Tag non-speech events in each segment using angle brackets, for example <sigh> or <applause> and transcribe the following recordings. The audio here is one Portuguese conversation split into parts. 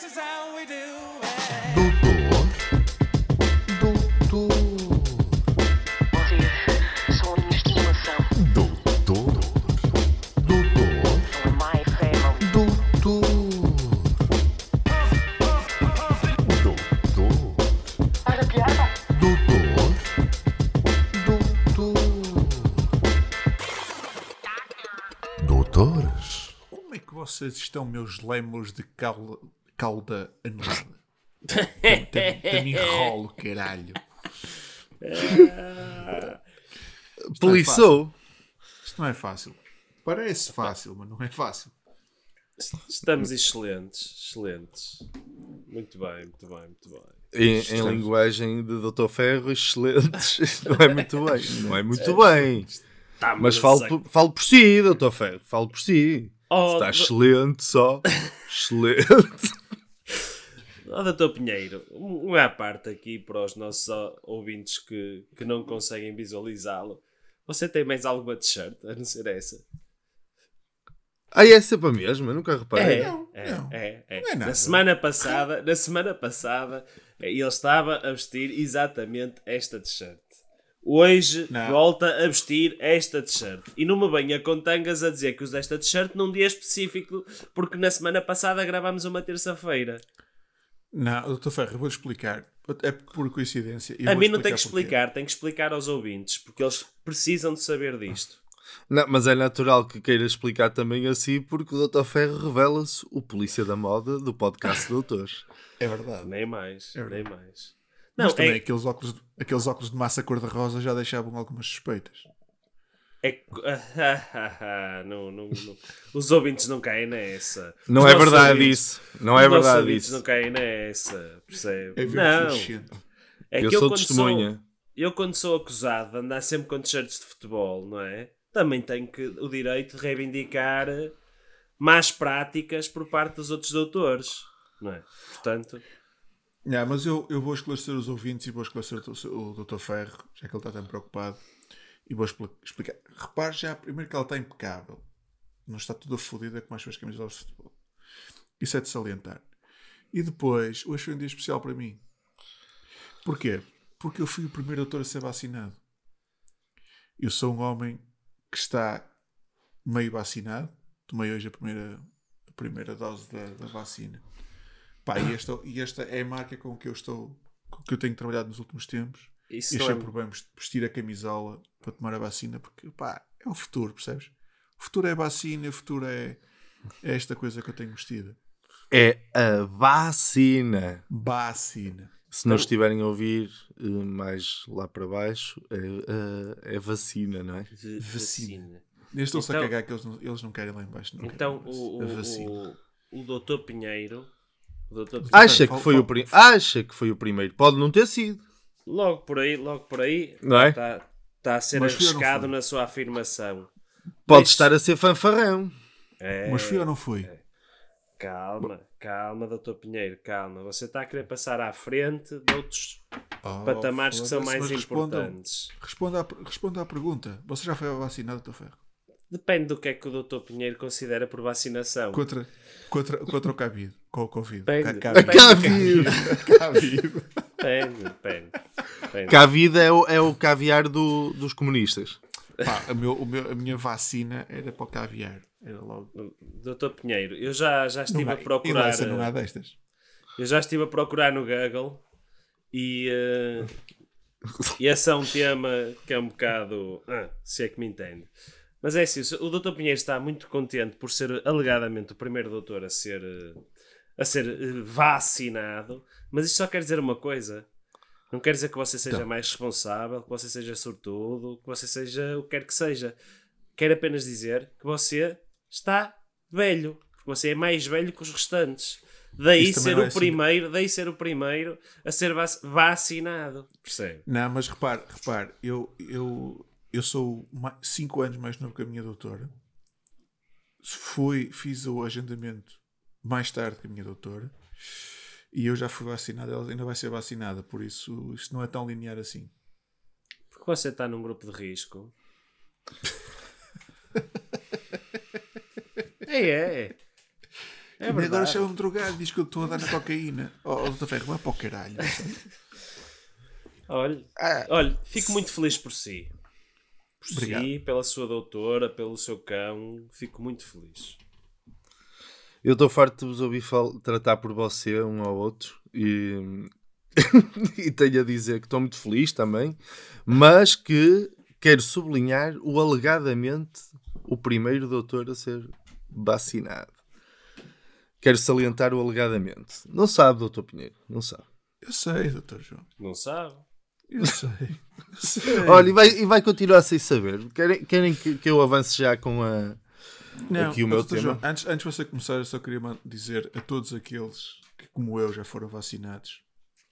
Doutor. Doutor. Vocês são a minha estimação. Doutor. Doutor. São my family. Doutor. Doutor. Olha a piada. Doutor. Doutor. Doutores. Como é que vocês estão, meus lemos de cauda, cauda anulada? Também enrolo, caralho. Poliçou. Isto não é fácil. Parece fácil, mas não é fácil. Estamos excelentes, excelentes. Muito bem, muito bem, muito bem. Em, em linguagem de Dr. Ferro, excelentes. <laughs> Não é muito bem. Não é muito bem. Tá, Mas falo por, falo por si, Dr. Ferro. Falo por si. Oh, Está excelente só. <laughs> Excelente. Oh, doutor Pinheiro, um um à parte aqui para os nossos ouvintes que, que não conseguem visualizá-lo. Você tem mais alguma t-shirt, a não ser essa? Ah, é sempre a mesma? Nunca reparei. Não, é, não. é, é. Não é nada. Na semana passada, na semana passada, ele estava a vestir exatamente esta t-shirt. Hoje Não. volta a vestir esta t-shirt. E não me venha com tangas a dizer que usa esta t-shirt num dia específico, porque na semana passada gravámos uma terça-feira. Não, doutor Ferro, eu vou-lhe explicar. É por coincidência. eu A vou mim não tem que porquê. explicar, tem que explicar aos ouvintes, porque eles precisam de saber disto. Não, mas é natural que queira explicar também assim, porque o Dr. Ferro revela-se o polícia da moda do podcast <laughs> Doutores. É verdade. Nem mais, É nem verdade. mais. Mas Não, também é, aqueles, óculos, aqueles óculos de massa cor-de-rosa já deixavam algumas suspeitas. É <laughs> não, não, não. Os ouvintes não caem nessa. Não Os é verdade ouvintes- isso. Não é os verdade ouvintes isso. não caem nessa, percebe? É não, é Eu sou quando testemunha. Sou, eu quando sou acusado de andar sempre com t-shirts de futebol, não é? Também tenho que, o direito de reivindicar más práticas por parte dos outros doutores, não é? Portanto... Yeah, mas eu, eu vou esclarecer os ouvintes e vou esclarecer o, o Dr. Ferro, já que ele está tão preocupado, e vou expli- explicar. Repare já, primeiro que ela está impecável. Não está toda fodida como as suas camisolas de futebol. Isso é de salientar. E depois, hoje foi um dia especial para mim. Porquê? Porque eu fui o primeiro doutor a ser vacinado. Eu sou um homem que está meio vacinado. Tomei hoje a primeira, a primeira dose da, da vacina. Pá, e esta, e esta é a marca com que eu estou, com que eu tenho trabalhado nos últimos tempos. Isso E não achei é- por bem vestir a camisola para tomar a vacina, porque pá, é o futuro, percebes? O futuro é a vacina, o futuro é, é esta coisa que eu tenho vestida. É a vacina. Vacina. Se não estiverem a ouvir eh, mais lá para baixo, é, eh, é vacina, não é? Vacina. Eles estão-se Então- a cagar que eles não, eles não querem lá em baixo. Não Então, querem o, a o, vacina. o, o doutor Pinheiro, o doutor Pinheiro, Acha que foi o. Acha que foi o primeiro. Pode não ter sido. Logo por aí, logo por aí, Não é? está, está a ser Mas arriscado na sua afirmação. Pode Mas- estar a ser fanfarrão. É, Mas foi ou não foi? Calma, calma, doutor Pinheiro, calma. Você está a querer passar à frente de outros Oh, patamares que são mais importantes. Responda, à, responda à pergunta. Você já foi vacinado, Dr. Ferro? Depende do que é que o doutor Pinheiro considera por vacinação. Contra, contra, contra o Covid. Com o Covid. Depende, Ca- depende. Covid. Covid. Depende, depende. depende. Que a vida é o, é o caviar do- dos comunistas. Pá, a, meu- o meu- a minha vacina era para o caviar. Era logo. Doutor Pinheiro, eu já, já estive Não a procurar. não há eh, destas. Eu já estive a procurar no Google e, eh, e esse é um tema que é um bocado. ah, se é que me entende. Mas é assim, o Dr. Pinheiro está muito contente por ser alegadamente o primeiro doutor a ser, eh, a ser eh, vacinado, mas isto só quer dizer uma coisa. Não quer dizer que você seja Então. mais responsável, que você seja sortudo, que você seja o que quer que seja. Quer apenas dizer que você está velho. Porque você é mais velho que os restantes. Daí Isso também ser o é assim. primeiro, daí ser o primeiro a ser vac- vacinado. Percebe? Não, mas repare, repare, eu, eu, eu sou 5 anos mais novo que a minha doutora. Fui, fiz o agendamento mais tarde que a minha doutora. E eu já fui vacinado, ela ainda vai ser vacinada, por isso isto não é tão linear assim. Porque você está num grupo de risco. <laughs> é, é. É e agora chama-me drogado, diz que eu estou a dar na cocaína. Oh, oh doutor Ferro, vai para o caralho. Olha, Ah. olha, fico muito feliz por si. Por Obrigado. si, pela sua doutora, pelo seu cão. Fico muito feliz. Eu estou farto de vos ouvir tratar por você um ao outro e, <laughs> e tenho a dizer que estou muito feliz também, mas que quero sublinhar o alegadamente o primeiro doutor a ser vacinado. Quero salientar o alegadamente. Não sabe, doutor Pinheiro, não sabe. Eu sei, doutor João. Não sabe? Eu sei. Eu <laughs> sei. Olha, e vai, e vai continuar sem saber. Querem, querem que, que eu avance já com a. Não, aqui o meu tema. João, antes, antes de você começar, eu só queria dizer a todos aqueles que, como eu, já foram vacinados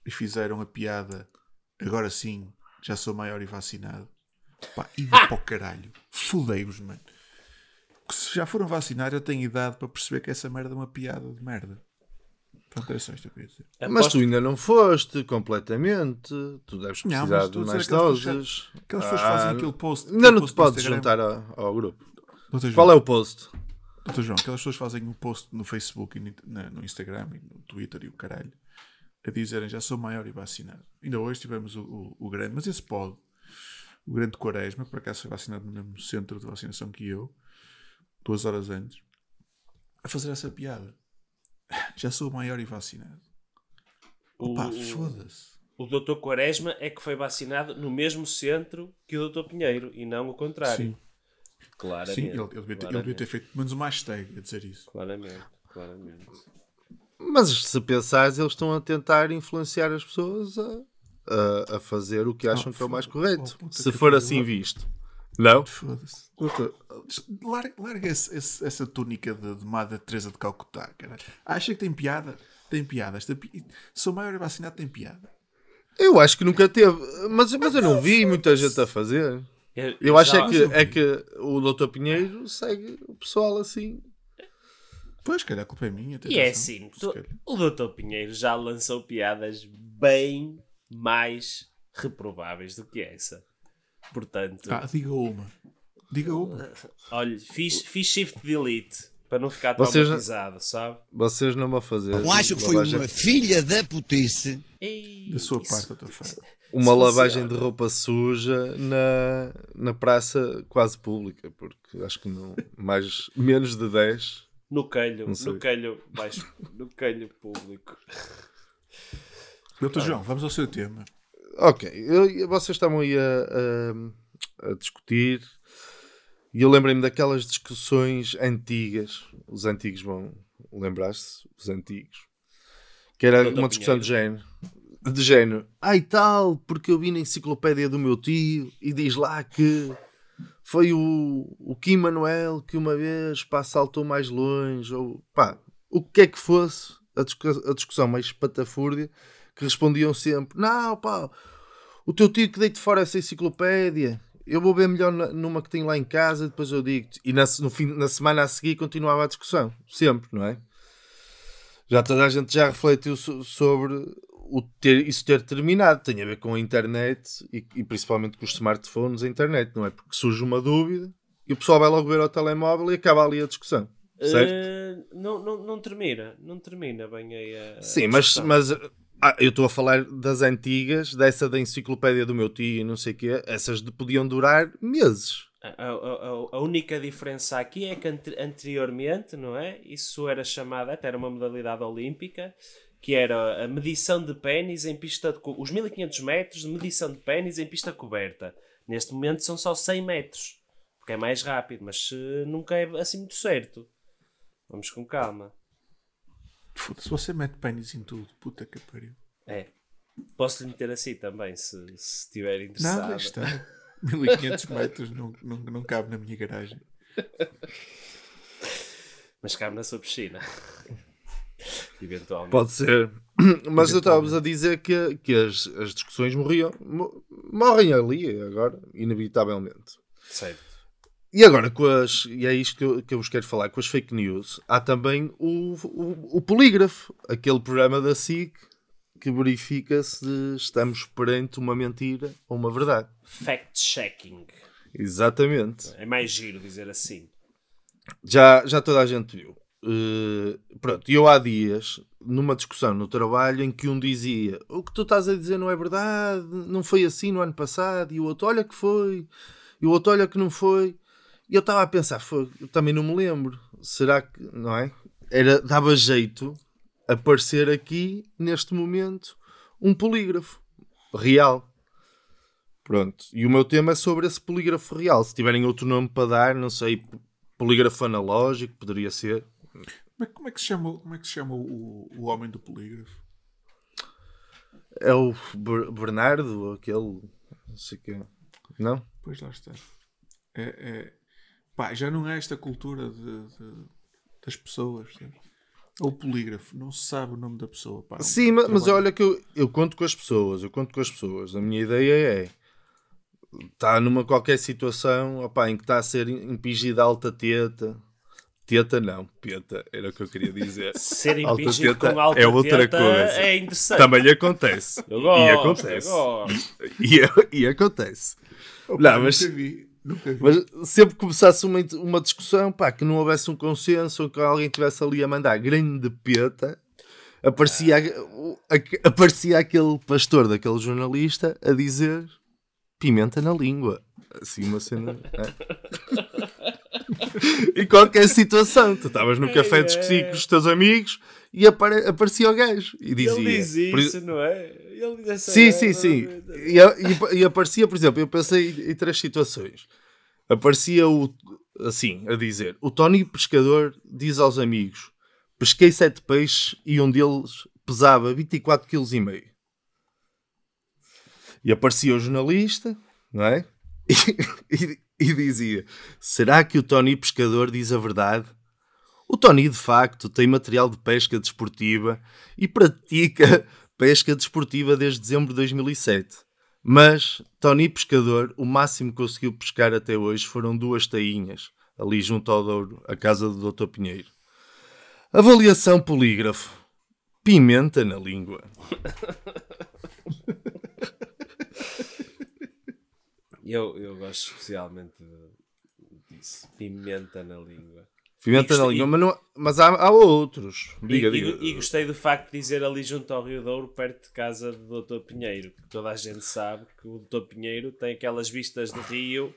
e fizeram a piada, agora sim, já sou maior e vacinado. Pá, ida para o caralho. Fudei-vos, mano. Que se já foram vacinados, eu tenho idade para perceber que essa merda é uma piada de merda. Pronto, era só isto que eu queria dizer. Mas tu ainda não foste completamente. Tu deves Não, precisar mas de mais doses. Aquelas pessoas Ah, fazem aquele post. Ainda não te post no podes juntar ao, ao grupo. Doutor João, Qual é o post? Doutor João, aquelas pessoas fazem um post no Facebook e no, Instagram e no Twitter e o caralho a dizerem já sou maior e vacinado. Ainda hoje tivemos o, o, o grande, mas esse pode, o grande Quaresma, por acaso foi vacinado no mesmo centro de vacinação que eu, duas horas antes, a fazer essa piada. <laughs> Já sou maior e vacinado. O, Opa, foda-se. o Dr. Quaresma é que foi vacinado no mesmo centro que o Dr. Pinheiro e não o contrário. Sim, Claramente. sim ele, ele devia ter, ele devia ter feito menos uma hashtag a dizer isso. Claramente, claramente. Mas se pensares, eles estão a tentar influenciar as pessoas a, a, a fazer o que acham que é o mais correto. oh, se for assim visto. Não? Foda-se. Larga, larga esse- esse- essa túnica de, de Madre Teresa de Calcutá, caralho. Acha que tem piada? Tem piada. Esta pi... Sou maior vacinado, tem piada. Eu acho que nunca teve. Mas, mas eu não vi muita gente a fazer. Eu acho é que, é que o Dr. Pinheiro segue o pessoal assim. Pois, calhar a culpa é minha. E é assim, o Dr. Pinheiro já lançou piadas bem mais reprováveis do que essa. Portanto, Ah, diga uma. Diga uma. olha, fiz, fiz shift delete para não ficar Vocês- traumatizado, sabe? Vocês não vão fazer. Eu acho que foi uma filha da putice. Ei, Da sua isso- parte, doutor Fábio. <laughs> uma lavagem de roupa suja na, na praça quase pública, porque acho que não, mais, menos de 10. No calho, no calho baixo, no calho público. Doutor João, vamos ao seu tema. Ok, eu- vocês estavam aí a, a- a discutir e eu lembrei-me daquelas discussões antigas. Os antigos vão lembrar-se, os antigos, que era Doutor uma discussão de género. De género, ai tal, porque eu vi na enciclopédia do meu tio e diz lá que foi o, o Kim Manuel que uma vez pá, saltou mais longe, ou pá, o que é que fosse a, discu- a discussão mais patafúrdia, que respondiam sempre: Não, pá, o teu tio que deite fora essa enciclopédia, eu vou ver melhor na- numa que tenho lá em casa, depois eu digo-te. E na, no fim, na semana a seguir continuava a discussão, sempre, não é? Já toda a gente já refletiu so- sobre o ter, isso ter terminado. Tem a ver com a internet e, e principalmente com os smartphones, a internet, não é? Porque surge uma dúvida e o pessoal vai logo ver ao telemóvel e acaba ali a discussão. Certo? Eh, não, não, não termina, não termina bem aí a. Sim, a mas, discussão. mas ah, eu estou a falar das antigas, dessa da enciclopédia do meu tio e não sei o quê. Essas de- podiam durar meses. A, a- a- única diferença aqui é que ante- anteriormente, não é? Isso era chamada, até era uma modalidade olímpica, que era a medição de pênis em pista de, os 1500 metros de medição de pênis em pista coberta. Neste momento são só 100 metros, porque é mais rápido, mas eh, nunca é assim muito certo. Vamos com calma. Foda-se, você mete pênis em tudo. Puta que pariu. É. Posso lhe meter assim também, se, se estiver interessado. Nada, está. <laughs> 1500 metros não, não, não cabe na minha garagem. Mas cabe na sua piscina. Eventualmente. Pode ser. Mas eu estava-vos a dizer que, que as, as discussões morriam, mo- morrem ali agora, inevitavelmente. Certo. E agora, com as, e é isto que eu, que eu vos quero falar, com as fake news, há também o, o, o polígrafo, aquele programa da SIC que verifica se estamos perante uma mentira ou uma verdade. Fact-checking. Exatamente. É mais giro dizer assim. Já, já toda a gente viu. eh, pronto, eu há dias, numa discussão no trabalho, em que um dizia o que tu estás a dizer não é verdade, não foi assim no ano passado, e o outro olha que foi, e o outro olha que não foi. E eu estava a pensar, foi, eu também não me lembro, será que, não é? Era, dava jeito aparecer aqui, neste momento, um polígrafo real. Pronto, e o meu tema é sobre esse polígrafo real. Se tiverem outro nome para dar, não sei, polígrafo analógico, poderia ser. Como é, como é que se chama, como é que se chama o, o homem do polígrafo? É o Ber- Bernardo, aquele. Não sei quê. Não? Pois lá está. É, é- pá, já não é esta cultura de, de- das pessoas. percebes? É o polígrafo, não se sabe o nome da pessoa. Pá, Sim, ma- mas trabalho- olha que eu, eu conto com as pessoas, eu conto com as pessoas. A minha ideia é está numa qualquer situação opá, em que está a ser impingida alta teta. Teta não, peta, era o que eu queria dizer. <laughs> Ser Alta impingido teta com alta é outra teta coisa. é interessante. Também lhe acontece. Eu e gosto, acontece. eu gosto. <laughs> E, e acontece. Opa, Não, mas- vi. Mas sempre que começasse uma, uma discussão, pá, que não houvesse um consenso ou que alguém estivesse ali a mandar grande peta, aparecia, o- a- aparecia aquele pastor daquele jornalista a dizer pimenta na língua. Assim, uma cena. é. <laughs> em qualquer situação, tu estavas no café a discutir com os teus amigos e apare- aparecia o gajo e dizia. Ele diz por- isso, não é? Ele diz essa Sim, sim, sim. E, a- e- e aparecia, por exemplo, eu pensei em três situações. Aparecia o assim, a dizer: O Tony Pescador diz aos amigos: Pesquei sete peixes e um deles pesava 24,5 kg. E aparecia o jornalista, não é? <laughs> E, e- e dizia: Será que o Tony Pescador diz a verdade? O Tony, de facto, tem material de pesca desportiva e pratica <laughs> pesca desportiva desde dezembro de 2007. Mas Tony Pescador, o máximo que conseguiu pescar até hoje foram duas tainhas, ali junto ao Douro, a casa do Dr. Pinheiro. Avaliação polígrafo. Pimenta na língua. Eu, eu gosto especialmente disso. Pimenta na língua. Pimenta E na língua, mas, não- mas há, há outros. E, Diga, e- diga. e gostei do facto de dizer ali junto ao Rio Douro, perto de casa do Dr. Pinheiro, que toda a gente sabe que o Dr. Pinheiro tem aquelas vistas de rio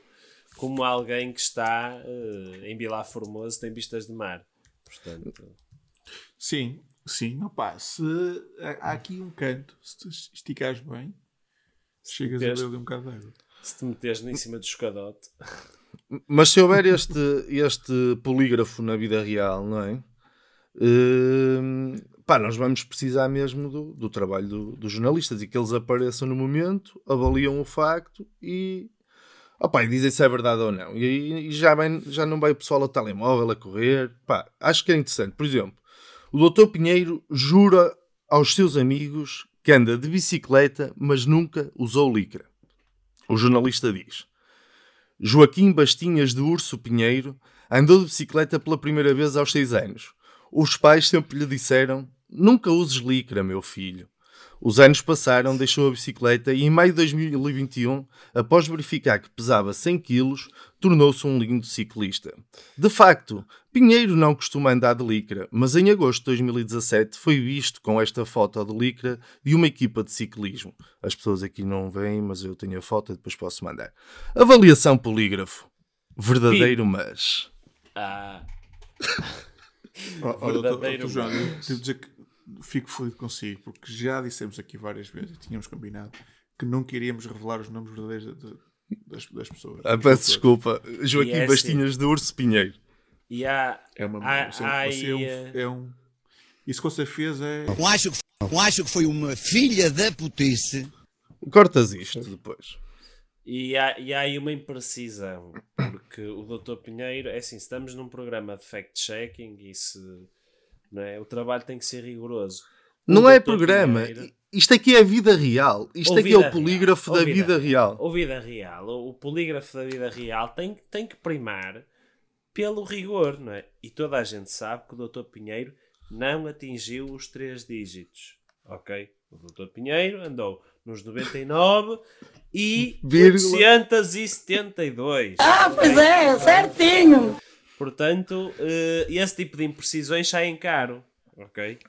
como alguém que está eh, em Vila Formoso tem vistas de mar. Portanto, Sim, sim. Opa, se há aqui um canto, se tu esticares bem, chegas a meteres- ler ali um bocado de água. Se te meteres em cima do escadote, Mas se houver este, este polígrafo na vida real, não é? Hum, pá, nós vamos precisar mesmo do, do trabalho do- dos jornalistas e que eles apareçam no momento, avaliam o facto e, opá, e dizem se é verdade ou não. E, e já, vem, já não vai o pessoal ao telemóvel a correr. Pá, acho que é interessante. Por exemplo, o doutor Pinheiro jura aos seus amigos que anda de bicicleta, mas nunca usou licra. O jornalista diz. Joaquim Bastinhas de Urso Pinheiro andou de bicicleta pela primeira vez aos 6 anos. Os pais sempre lhe disseram: Nunca uses licra, meu filho. Os anos passaram, deixou a bicicleta e em maio de 2021, após verificar que pesava 100 kg, tornou-se um lindo ciclista. De facto, Pinheiro não costuma andar de licra, mas em agosto de 2017 foi visto com esta foto de licra de uma equipa de ciclismo. As pessoas aqui não veem, mas eu tenho a foto e depois posso mandar. Avaliação polígrafo. Verdadeiro, mas. ah, ó, doutor- Verdadeiro doutor João, mas. devo dizer que fico fodido consigo, porque já dissemos aqui várias vezes, e tínhamos combinado, que nunca iríamos revelar os nomes verdadeiros de- de- das, das pessoas. Ah, peço desculpa. Joaquim E é Bastinhas de Urso Pinheiro. e há, É uma. há, você, há você é, um, aí, eh, é um. Isso que você fez é. Eu acho que, eu acho que foi uma filha da putice. Cortas isto depois. E há, e há aí uma imprecisão, porque o Dr. Pinheiro, é assim, estamos num programa de fact-checking e se, não é, o trabalho tem que ser rigoroso. O Não é programa. Pinheiro- Isto aqui é a vida real. Isto aqui é vida o polígrafo real. da Ou vida real. O vida real, o, o polígrafo da vida real tem, tem que primar pelo rigor, não é? E toda a gente sabe que o Dr. Pinheiro não atingiu os três dígitos, ok? O Dr. Pinheiro andou nos 99 e Vírgula. 872. Ah, pois é, certinho. Portanto, eh, esse tipo de imprecisões saem caro. Ok?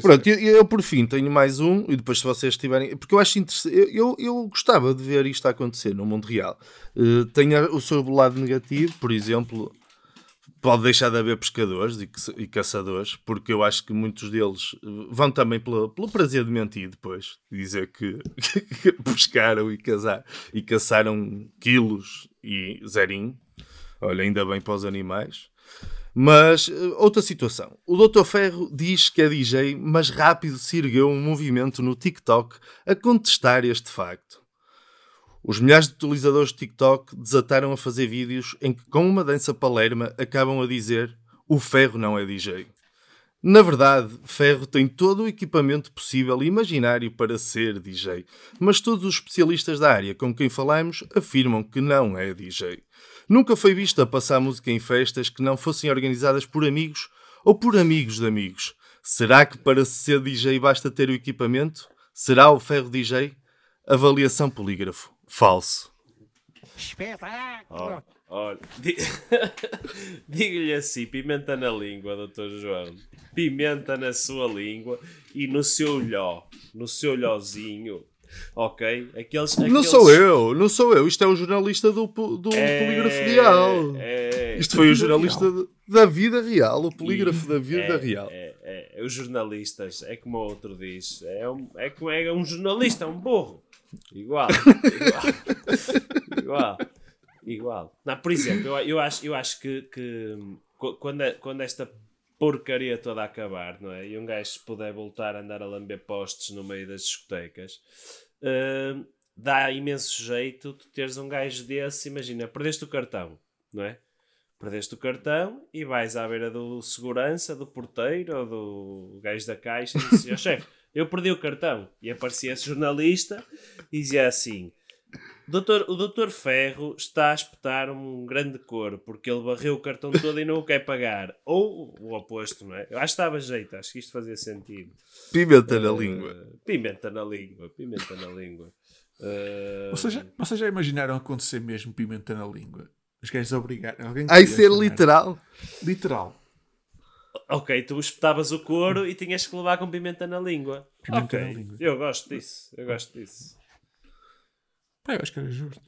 Pronto, eu, eu, por fim tenho mais um, e depois se vocês tiverem. Porque eu acho interessante. Eu, eu, gostava de ver isto acontecer no mundo real. Uh, o seu lado negativo, por exemplo, pode deixar de haver pescadores e, e caçadores, porque eu acho que muitos deles uh, vão também pelo prazer de mentir depois, dizer que, <laughs> que pescaram e, casar, e caçaram quilos e zerinho. Olha, ainda bem para os animais. Mas, eh, outra situação. O Dr. Ferro diz que é DJ, mas rápido se ergueu um movimento no TikTok a contestar este facto. Os milhares de utilizadores de TikTok desataram a fazer vídeos em que, com uma dança palerma, acabam a dizer o Ferro não é DJ. Na verdade, Ferro tem todo o equipamento possível e imaginário para ser DJ, mas todos os especialistas da área com quem falamos afirmam que não é DJ. Nunca foi visto a passar música em festas que não fossem organizadas por amigos ou por amigos de amigos. Será que para ser DJ basta ter o equipamento? Será o ferro DJ? Avaliação polígrafo. Falso. Ó, Olha, di- <laughs> digo-lhe assim: pimenta na língua, doutor João. Pimenta na sua língua e no seu olhó, no seu olhozinho. Ok? Aqueles, Não aqueles- sou eu, não sou eu. Isto é o jornalista do, do É, polígrafo real. é, Isto foi o jornalista de- da vida real, o polígrafo da vida é, real. É, é, os jornalistas, é como o outro diz, é um, é, como- é um jornalista, é um burro. Igual, igual, igual, igual. Não, por exemplo, eu, eu acho, eu acho que, que qu- quando, é- quando esta porcaria toda acabar, não é? E um gajo puder voltar a andar a lamber postes no meio das discotecas, hum, dá imenso jeito tu teres um gajo desse, imagina, perdeste o cartão, não é? Perdeste o cartão e vais à beira do segurança, do porteiro ou do gajo da caixa e dizes, "Ó, chefe, eu perdi o cartão. E aparecia esse jornalista e dizia assim: doutor, O doutor Ferro está a espetar um grande coro porque ele varreu o cartão todo e não o quer pagar. Ou o oposto, não é? Eu acho que dava jeito, acho que isto fazia sentido. Pimenta na língua. Uh, pimenta na língua, pimenta na língua. Uh, Vocês já, vocês já imaginaram acontecer mesmo pimenta na língua? Os gajos obrigar alguém que ser literal. Literal. Ok, tu espetavas o couro e tinhas que levar com pimenta na língua. Pimenta ok, na língua. eu gosto disso, eu gosto disso. Pá, eu acho que era justo.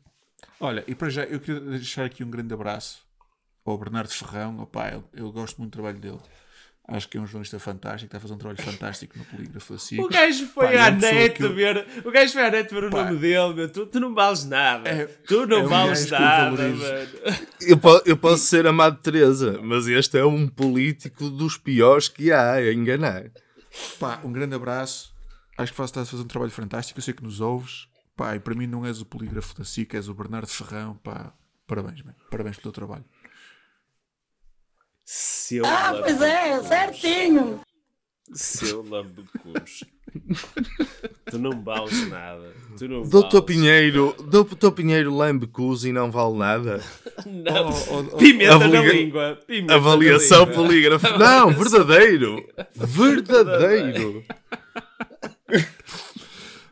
Olha, e para já, eu queria deixar aqui um grande abraço ao Bernardo Ferrão. Opá, eu, eu gosto muito do trabalho dele. Acho que é um jornalista fantástico, está a fazer um trabalho fantástico no polígrafo assim. O gajo foi Pá, é à net eu- ver. O gajo foi à net ver o Pá. nome dele, meu. Tu, tu não vales nada. É- tu não é um vales eu nada, valorizo. mano. Eu, eu posso ser amado Teresa, mas este é um político dos piores que há a enganar. Pá, um grande abraço. Acho que estás a fazer um trabalho fantástico. Eu sei que nos ouves. Pá, e para mim não és o polígrafo da SIC, és o Bernardo Ferrão. Pá, parabéns, man. Parabéns pelo teu trabalho. Seu Ah, pois é, certinho. Seu lambecus. tu não vales nada. Tu não Doutor vales. Pinheiro, Doutor Pinheiro lambe-cus e não vale nada. Não. Oh, oh, oh, Pimenta na Avalia- língua. Pimenta Avaliação na língua. polígrafo. Não, verdadeiro. Verdadeiro.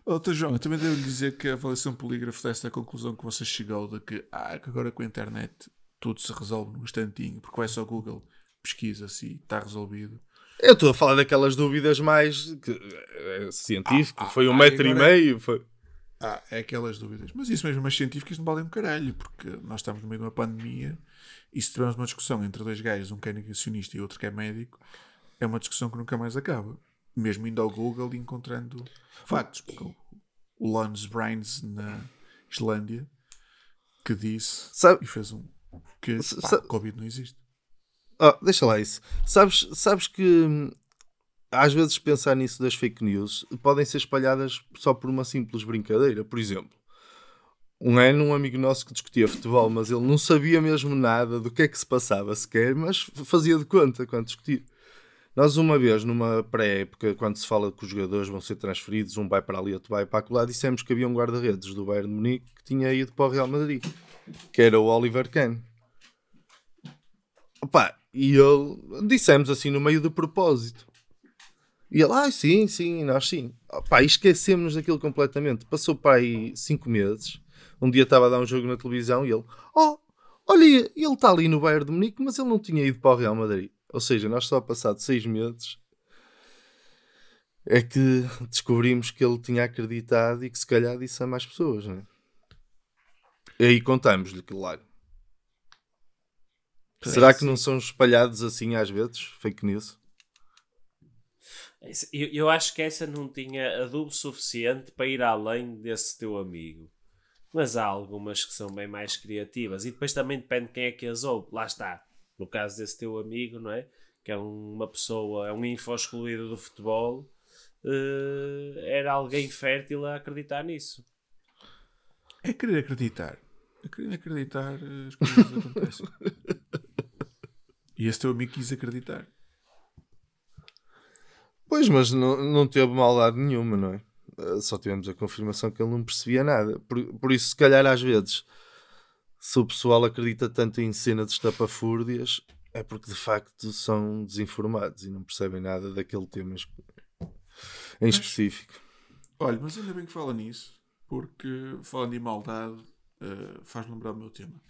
Outra João, eu também devo dizer que a avaliação polígrafo desta conclusão que você chegou de que, ah, que agora com a internet tudo se resolve num instantinho, porque vai só ao Google, pesquisa-se e está resolvido. Eu estou a falar daquelas dúvidas mais que, é, científico. Ah, foi um ah, metro e meio. Foi... Ah, é aquelas dúvidas. Mas isso mesmo, as científicas não valem um caralho, porque nós estamos no meio de uma pandemia e se tivermos uma discussão entre dois gajos, um que é negacionista e outro que é médico, é uma discussão que nunca mais acaba. Mesmo indo ao Google e encontrando factos. Porque o- o Lons Brains na Islândia que disse Sabe- e fez um que pá, Covid não existe. Ah, deixa lá isso. Sabes, sabes que hum, às vezes pensar nisso das fake news podem ser espalhadas só por uma simples brincadeira. Por exemplo, um ano um amigo nosso que discutia futebol, mas ele não sabia mesmo nada do que é que se passava sequer, mas fazia de conta quando discutia. Nós uma vez, numa pré-época, quando se fala que os jogadores vão ser transferidos, um vai para ali, outro vai para acolá, dissemos que havia um guarda-redes do Bayern de Munique que tinha ido para o Real Madrid, que era o Oliver Kahn. Opa, e ele dissemos assim no meio do propósito. E ele, ah, sim, sim, nós sim. Opa, esquecemos daquilo completamente. Passou para aí cinco meses. Um dia estava a dar um jogo na televisão e ele, oh, Olha, ele está ali no Bayern de Munique, mas ele não tinha ido para o Real Madrid. Ou seja, nós só passado seis meses é que descobrimos que ele tinha acreditado e que se calhar disse a mais pessoas, não é? E aí contamos-lhe, claro. Será que não são espalhados assim às vezes, fake news? Eu, eu acho que essa não tinha adubo suficiente para ir além desse teu amigo. Mas há algumas que são bem mais criativas. E depois também depende de quem é que as ouve. Lá está. No caso desse teu amigo, não é? Que é uma pessoa, é um info excluído do futebol. eh, era alguém fértil a acreditar nisso. É querer acreditar. É querer acreditar, eh, as coisas acontecem. E esse teu amigo quis acreditar. Pois, mas não, não teve maldade nenhuma, não é? Eh, Só tivemos a confirmação que ele não percebia nada. Por, por isso, se calhar, às vezes, se o pessoal acredita tanto em cenas de estapafúrdias, é porque de facto são desinformados e não percebem nada daquele tema em específico. Olha, mas ainda bem que fala nisso, porque falando em maldade, eh, faz lembrar o meu tema.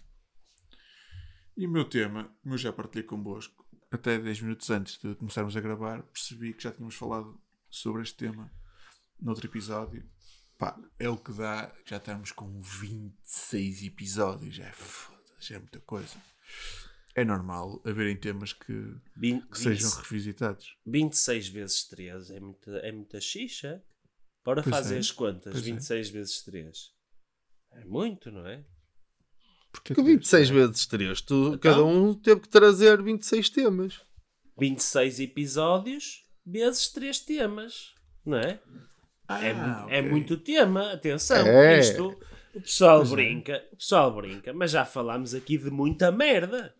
E o meu tema, como eu já partilhei convosco, até 10 minutos antes de começarmos a gravar, percebi que já tínhamos falado sobre este tema noutro episódio. Pá, é o que dá, já estamos com 26 episódios, já é foda, já é muita coisa. É normal haverem temas que, Vin- que sejam 20 revisitados. 26 vezes 3 é muita, é muita xixa. Bora Pois fazer é, as contas. pois é. 26 vezes 3. É muito, não é? Porque Que 26 vezes 3, tu, Então? cada um teve que trazer 26 temas. 26 episódios vezes 3 temas, não é? Ah, É, mu- ok. é muito tema, atenção. É. Isto, o pessoal Pois é. brinca, o pessoal brinca, mas já falámos aqui de muita merda.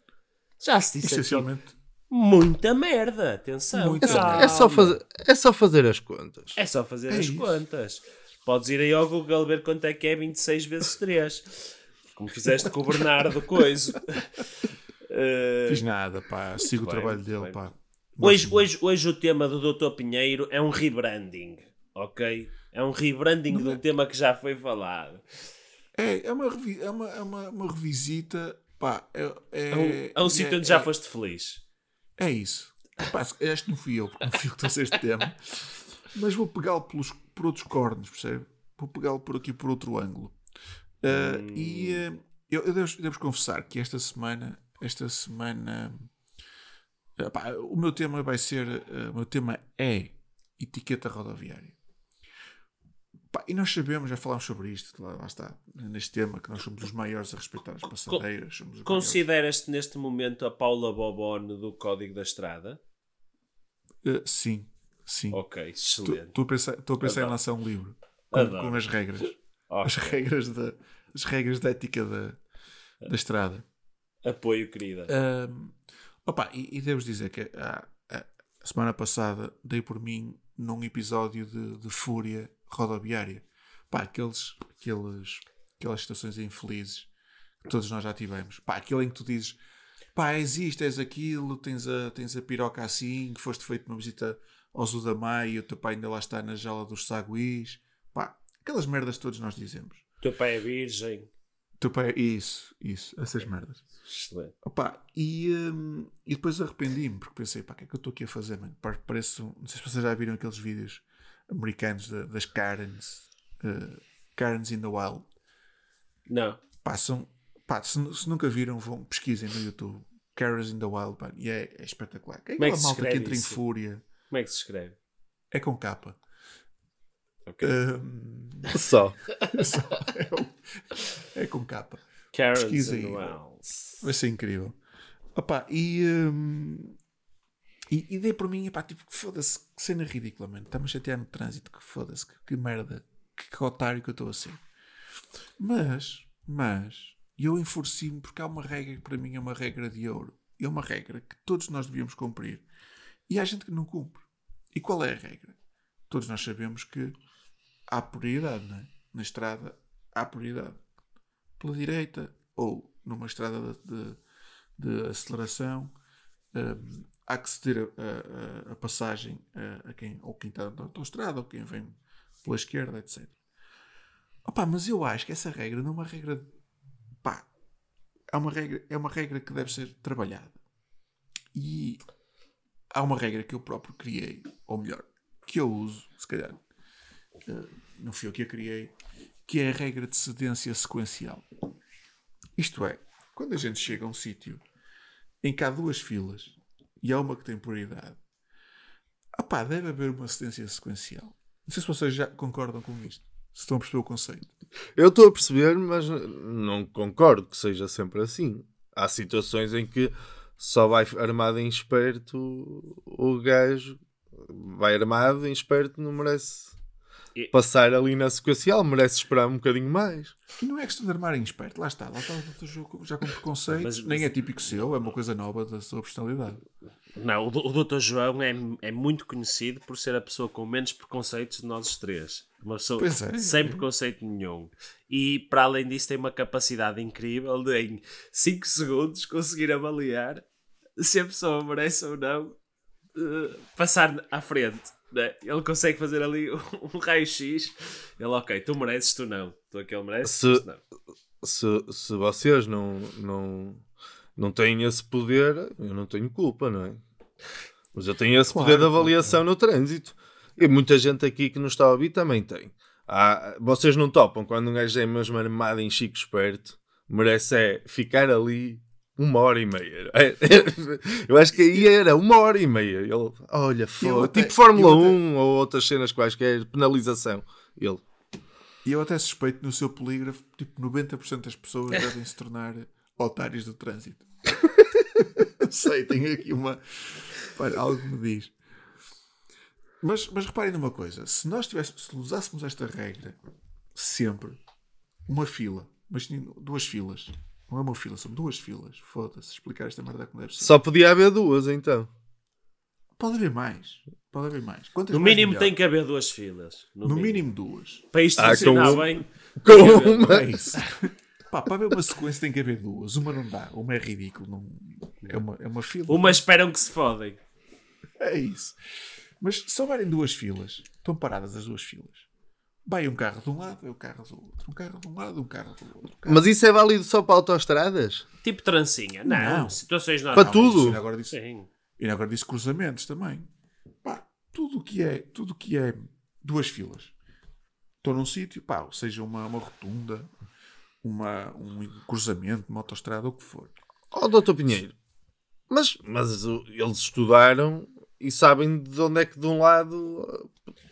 Já se disse aqui Essencialmente, muita merda, atenção. Muita calma. É só, fazer, é só fazer as contas. É só fazer É as isso. contas. Podes ir aí ao Google ver quanto é que é 26 vezes 3. Como fizeste com o Bernardo Coiso. <laughs> Eh, fiz nada, pá. Sigo o trabalho muito dele, bem. pá. Hoje, hoje, hoje o tema do Dr. Pinheiro é um rebranding, ok? É um rebranding de um tema que já foi falado. É, é, uma, é, uma, é uma, uma revisita, pá. É, é, É um, é um sítio onde já é, foste feliz. É isso. Pá, este não fui eu, porque não fui eu que trouxe este tema. Mas vou pegá-lo pelos, por outros cornos, percebe? Vou pegá-lo por aqui por outro ângulo. Ah, E ah, eu, eu devo, devo confessar que esta semana, esta semana, pá, o meu tema vai ser, ah, o meu tema é etiqueta rodoviária. Pá, e nós sabemos, já falámos sobre isto, lá, lá está, neste tema, que nós somos os maiores a respeitar as passadeiras. Consideras-te neste momento a Paula Bobone do Código da Estrada? Ah, sim, sim. Ok, excelente. Estou a pensar, estou a pensar em lançar um livro com, com as regras. As Ok. regras da, as regras da ética da, da estrada. Apoio, querida. Ahm, opa, e, e devo dizer que a, a- a semana passada dei por mim num episódio de, de fúria rodoviária. Pá, aqueles, aqueles, aquelas situações infelizes que todos nós já tivemos. Pá, aquele em que tu dizes pá, és isto, és aquilo, tens a, tens a piroca assim, que foste feito uma visita ao Zudamai e o teu pai ainda lá está na jala dos saguis. Pá, aquelas merdas que todos nós dizemos. Teu pai é virgem. Teu pai, isso, isso, essas merdas. Excelente. Opa, e, hum, e depois arrependi-me, porque pensei, pá, o que é que eu estou aqui a fazer, mano? Pa- Parece, um- não sei se vocês já viram aqueles vídeos americanos da- das Karens, eh, Karens in the Wild. Não. São, pá, se, se nunca viram, vão, pesquisem no YouTube. Karens in the Wild, pá, e é, é espetacular. É Como é que se malta que escreve entra em isso? fúria. Como é que se escreve? É com capa. Ok. Hum, <laughs> Só. é, com capa. Karen's and aí. Wells. Vai ser incrível. Opa, e, hum, e, e dei por mim, epá, tipo, foda-se, que cena ridícula, mano. Está-me a chatear no trânsito, que foda-se, que, que merda, que, que otário que eu estou a ser. Mas, mas, eu enfureci-me porque há uma regra que para mim é uma regra de ouro. É uma regra que todos nós devíamos cumprir. E há gente que não cumpre. E qual é a regra? Todos nós sabemos que há prioridade, não é? Na estrada há prioridade. Pela direita ou numa estrada de, de- de aceleração hum, há que ceder a, a- a passagem a, a quem, ou quem está na autostrada ou quem vem pela esquerda, etc. Opa, mas eu acho que essa regra não é uma regra pá, é uma regra, é uma regra que deve ser trabalhada. E há uma regra que eu próprio criei, ou melhor, que eu uso, se calhar, eh, não fui eu que a criei, que é a regra de cedência sequencial. Isto é, quando a gente chega a um sítio em que há duas filas e há uma que tem prioridade, opá, deve haver uma cedência sequencial. Não sei se vocês já concordam com isto. Se estão a perceber o conceito. Eu estou a perceber, mas não concordo que seja sempre assim. Há situações em que só vai armado em esperto o gajo vai armado em esperto não merece passar ali na sequencial, merece esperar um bocadinho mais. E não é questão de armar em esperto. Lá está. Lá está o jogo já com preconceito. Mas- Nem é típico seu. É uma coisa nova da sua personalidade. Não, o, Dr. João é, é muito conhecido por ser a pessoa com menos preconceitos de nós os três. Uma pessoa é. sem preconceito nenhum. E para além disso, tem uma capacidade incrível de em 5 segundos conseguir avaliar se a pessoa merece ou não eh, passar à frente. Né? Ele consegue fazer ali <laughs> um, raio-x. Ele, ok, tu mereces, tu não. Tu aquele merece, Se- tu não. Se, se vocês não, não, não têm esse poder, eu não tenho culpa, não é? Mas eu tenho esse Claro, poder de claro, avaliação no trânsito. E muita gente aqui que nos está a ouvir também tem. Há- vocês não topam quando um gajo é mesmo armado em chico esperto, merece é ficar ali uma hora e meia. <laughs> Eu acho que aí era uma hora e meia. Ele, olha, foda tipo Fórmula até- 1 ou outras cenas quaisquer, penalização. Ele, E eu até suspeito no seu polígrafo, tipo, 90% das pessoas devem se tornar otários do trânsito. <laughs> Sei, tenho aqui uma. Algo me diz. Mas, mas reparem numa coisa: se nós tivéssemos, se usássemos esta regra sempre, uma fila, mas duas filas, não é uma fila, são duas filas. Foda-se, explicar esta merda como deve ser. só podia haver duas então. Pode haver mais. Pode haver mais. Quantas No mais, mínimo melhor. tem que haver duas filas. No, No mínimo. mínimo duas. Para isto Ah, funcionar com bem. <laughs> Com haver- uma. É isso. Pá, para haver uma sequência tem que haver duas. Uma não dá. Uma é ridículo. Não... É, uma, é uma fila. Uma esperam que se fodem. É isso. Mas se houverem duas filas, estão paradas as duas filas. Vai um carro de um lado, vai o carro do outro. Um carro de um lado, um carro do outro. Um carro- Mas isso é válido só para autoestradas? Tipo trancinha. Não, Não. situações Para normais. tudo. Isso ainda agora disse, ainda agora disse cruzamentos também. Pá, tudo o que é, tudo o que é duas filas. Estou num sítio, pá, seja uma, uma rotunda, uma, um cruzamento, uma autoestrada, o que for. Oh, doutor Pinheiro, mas, mas eles estudaram e sabem de onde é que de um lado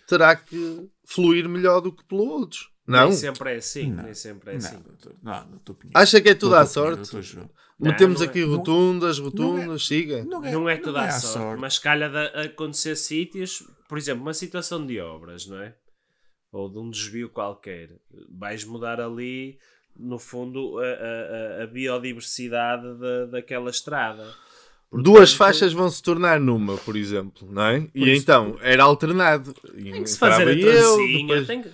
terá que fluir melhor do que pelo outro. Não? Nem sempre é assim. Não. Nem sempre é Não, assim. não, doutor Pinheiro. Acha que é tudo à sorte? doutor. Metemos Não, não aqui é- rotundas, rotundas, siga. Não é, Não é toda não a à sorte, mas calha de acontecer sítios, por exemplo, uma situação de obras, não é? Ou de um desvio qualquer. Vais mudar ali, no fundo, a, a- a- a biodiversidade da, daquela estrada. Duas Portanto, faixas vão se tornar numa, por exemplo, não é? E isso- então era alternado. Tem que se fazer a eu, trancinha, depois- tem, que,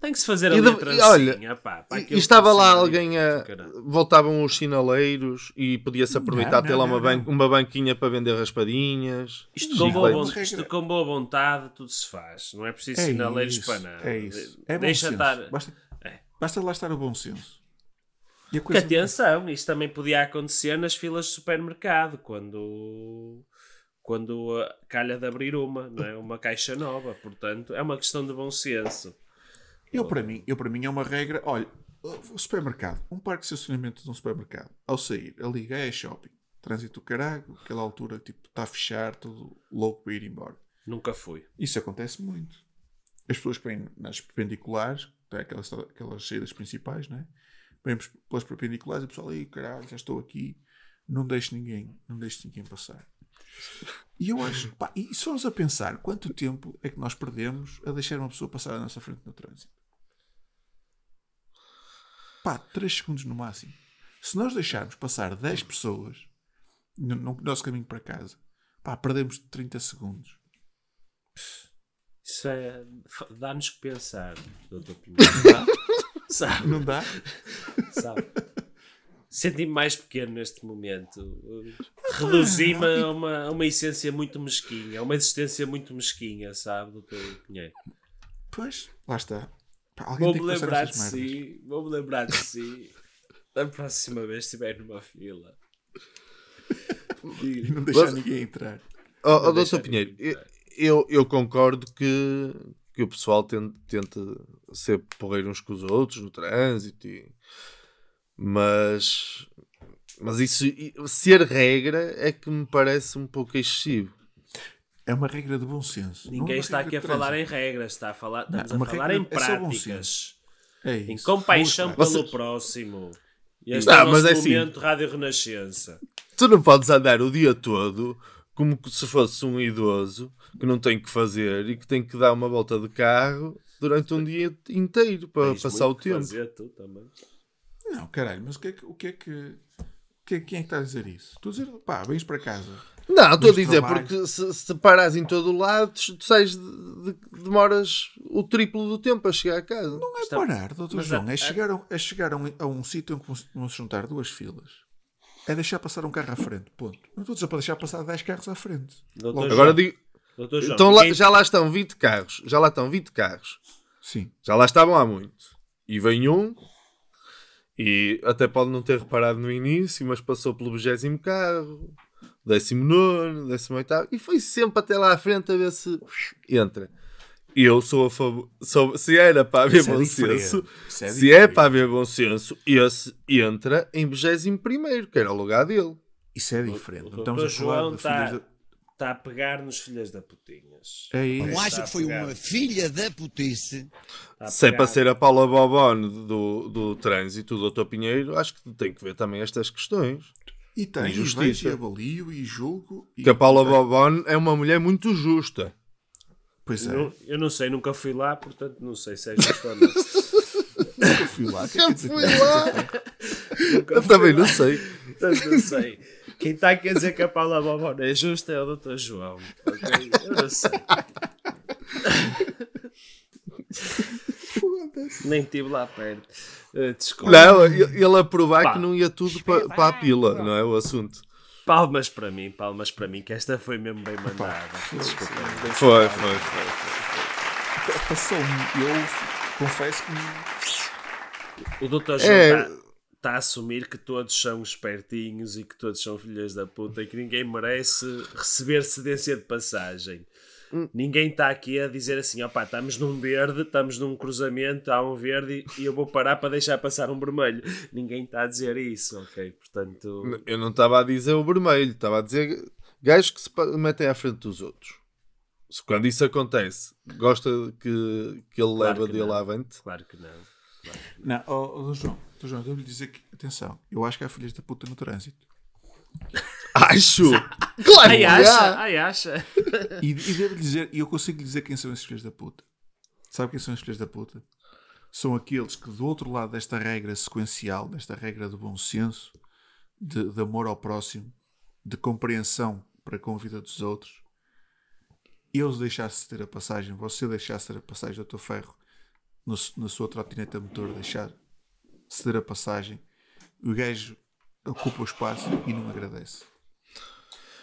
tem que se fazer E ali de- a trancinha, olha, pá, E, estava lá alguém a. Voltavam os sinaleiros e podia-se aproveitar Não, ter lá não, uma, não, ban- não. uma banquinha para vender raspadinhas. Isto com, boa, chicletes. von- isto com boa vontade tudo se faz. Não é preciso sinaleiros isso, para nada. É isso. É Deixa senso. estar. Basta, É. basta lá estar o bom senso. E a atenção, isto também podia acontecer nas filas de supermercado, quando, quando calha de abrir uma, não é? uma caixa nova. Portanto, é uma questão de bom senso. Eu para, mim, eu, para mim, é uma regra. Olha, o supermercado, um parque de estacionamento de um supermercado, ao sair, ali é shopping, trânsito do caralho, aquela altura tipo, está a fechar, tudo louco para ir embora. Nunca fui. Isso acontece muito. As pessoas que vêm nas perpendiculares, tá, aquelas, aquelas saídas principais, não é? Vêm pelas perpendiculares e o pessoal aí, caralho, já estou aqui, não deixe ninguém, não deixe ninguém passar. E eu acho, pá, e se formos a pensar, quanto tempo é que nós perdemos a deixar uma pessoa passar à nossa frente no trânsito? Pá, 3 segundos no máximo. Se nós deixarmos passar 10 pessoas no, no nosso caminho para casa, pá, perdemos 30 segundos. Isso é. dá-nos que pensar, doutor Pinheiro. <laughs> Sabe? Não dá? sabe? Senti-me mais pequeno neste momento. Reduzi-me a uma, a uma essência muito mesquinha, a uma existência muito mesquinha, sabe, doutor Pinheiro? Pois, lá está. Vou-me que pensar lembrar de si, vou-me lembrar de si. Da próxima vez estiver numa fila. E não deixar Mas- ninguém entrar. Oh, oh, doutor Pinheiro, eu, eu concordo que, que o pessoal tente, tente ser porreiro uns com os outros no trânsito, e- mas, mas isso ser regra é que me parece um pouco excessivo. É uma regra de bom senso. não é Ninguém uma está aqui a falar em regras, está a falar, estamos uma a falar em é práticas. É Em compaixão Boas pelo Vocês- próximo. Este Não, é o mas nosso é assim. momento Rádio Renascença. Tu não podes andar o dia todo como se fosse um idoso que não tem que fazer e que tem que dar uma volta de carro durante um dia inteiro para Tens passar o tempo. Fazer, tu também. Não, caralho, mas o que é que. O que, é que... o que é- quem é que está a dizer isso? Estou a dizer, pá, vens para casa. Não, estou a dizer, trabalhos. porque se, se paras em todo o lado, tu sais de, de- demoras o triplo do tempo a chegar a casa. Não é Está- parar, doutor mas João. a- É chegar, a, é chegar a um, a um sítio em que vão- se juntar duas filas. É deixar passar um carro à frente. Ponto. Não estou a dizer para deixar passar 10 carros à frente. Doutor Logo- Agora João, digo, doutor João, então lá- ninguém- já lá estão 20 carros, já lá estão 20 carros, Sim. já lá estavam há muito. E vem um, e até pode não ter reparado no início, mas passou pelo 20 carro, 19, 18, e foi sempre até lá à frente a ver se entra. Eu sou a favor. sou- se era para haver Isso é bom diferente. senso, é se é para haver bom senso, esse entra em 21, que era o lugar dele. Isso é diferente. o a doutor falar João está. Está a pegar nos filhas da putinhas. É isso. Eu acho Está que foi uma filha da putice. Se é para ser a Paula Bobone do, do trânsito do Dr. Pinheiro, acho que tem que ver também estas questões. E tem, e Injustiça. vejo, e avalio, e julgo. E... Que a Paula Bobone é uma mulher muito justa. Pois é. Não- eu não sei, nunca fui lá, portanto não sei se é justo ou não. <laughs> Nunca fui lá. É com isso? lá. Eu também não sei. Portanto, não sei. Quem está a quer dizer que a Paula Bobona é justa é o Dr. João. Eu não sei. Nem estive lá perto. Eh, desculpa. Não, ele ele a provar Pá. que não ia tudo para, para a pila, não é o assunto. Palmas para mim, palmas para mim, que esta foi mesmo bem mandada. Desculpa. Foi, foi, foi. Passou-me. Eu confesso que. O Dr. João É. está está a assumir que todos são espertinhos e que todos são filhas da puta e que ninguém merece receber cedência de passagem. Ninguém está aqui a dizer assim: opá, estamos num verde, estamos num cruzamento, há um verde e eu vou parar para deixar passar um vermelho. Ninguém está a dizer isso, ok? Portanto, Eu não estava a dizer o vermelho, estava a dizer gajos que se metem à frente dos outros. Se quando isso acontece, gosta que, que ele Claro leva que dele não. avante. claro que não. Não, oh, oh, João, oh, João, devo-lhe dizer que, atenção, eu acho que há filhas da puta no trânsito. Acho! Claro Ai, que acha, ai, acha. E, e devo-lhe dizer, e eu consigo lhe dizer quem são esses filhos da puta. Sabe quem são esses filhos da puta? São aqueles que do outro lado desta regra sequencial, desta regra de bom senso, de, de amor ao próximo, de compreensão para com a vida dos outros, eu deixasse ter a passagem, você deixasse ter a passagem do teu ferro no, na sua trotineta motor, deixar ceder a passagem, o gajo ocupa o espaço e não agradece.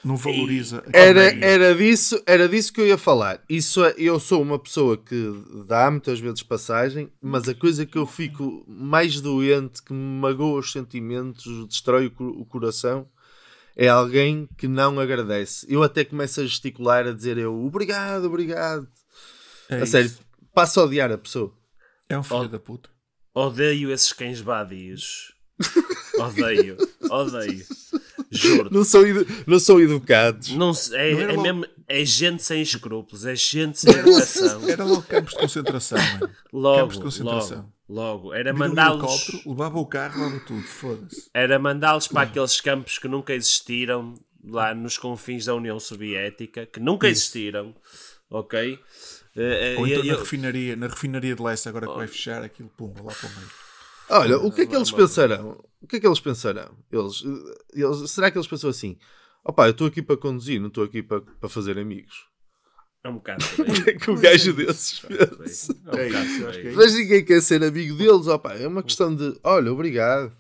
Não valoriza Era, era, disso, era disso que eu ia falar. Isso é- eu sou uma pessoa que dá muitas vezes passagem, mas a coisa que eu fico mais doente, que me magoa os sentimentos, destrói o, o coração, é alguém que não agradece. Eu até começo a gesticular, a dizer eu obrigado, obrigado. É a isso. sério, passo a odiar a pessoa. É um filho Oh. da puta. Odeio esses cães vadios. Odeio, odeio. Juro. Não são, edu- não são educados. Não, é, Não é logo- mesmo, é gente sem escrúpulos, é gente sem educação. Era logo campos de concentração, mano. <laughs> Campos de Logo, concentração. logo, logo. Era um mandá-los levava o carro, levava tudo, foda-se. era mandá-los para aqueles campos que nunca existiram lá nos confins da União Soviética, que nunca existiram, ok? Eh, eh, Ou e- então e- na refinaria, na refinaria de leste, agora que vai fechar aquilo, pumba, lá para o meio. Olha, o que é que eles pensarão? O que é que eles pensarão? Eles, eles, será que eles pensam assim? Opá, eu estou aqui para conduzir, não estou aqui para, para fazer amigos. É um bocado. <laughs> É que o gajo desses pensa. É um É isso, é Mas ninguém quer ser amigo deles, opá, é uma questão de, olha, obrigado.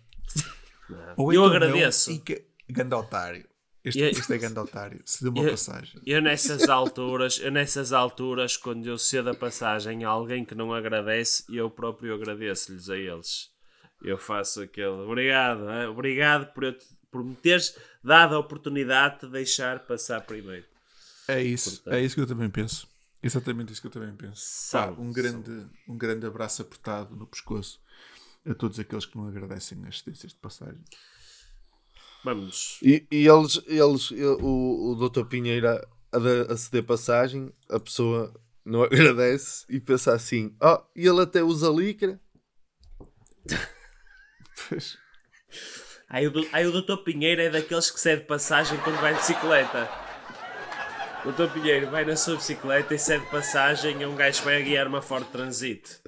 Ou Eu então agradeço. Não, e que, ganda otário. Este, E- este é ganda otário. Se deu uma Eu- passagem. Eu nessas alturas, eu nessas alturas, quando eu cedo a passagem a alguém que não agradece, eu próprio agradeço-lhes a eles. Eu faço aquele. Obrigado, hein? obrigado por, eu te- por me teres dado a oportunidade de deixar passar primeiro. É isso, Portanto- é isso que eu também penso. Exatamente isso que eu também penso. Pá, São, um, grande, um grande abraço apertado no pescoço a todos aqueles que não agradecem as cedências de passagem. Vamos. E, e eles, eles ele- o, o Dr. Pinheira a, a ceder passagem, a pessoa não <laughs> agradece e pensa assim: oh, e ele até usa licra. Pois. Aí o, aí o Dr. Pinheiro é daqueles que cede passagem quando vai de bicicleta. O Dr. Pinheiro vai na sua bicicleta e cede passagem a um gajo que vai a guiar uma Ford Transit.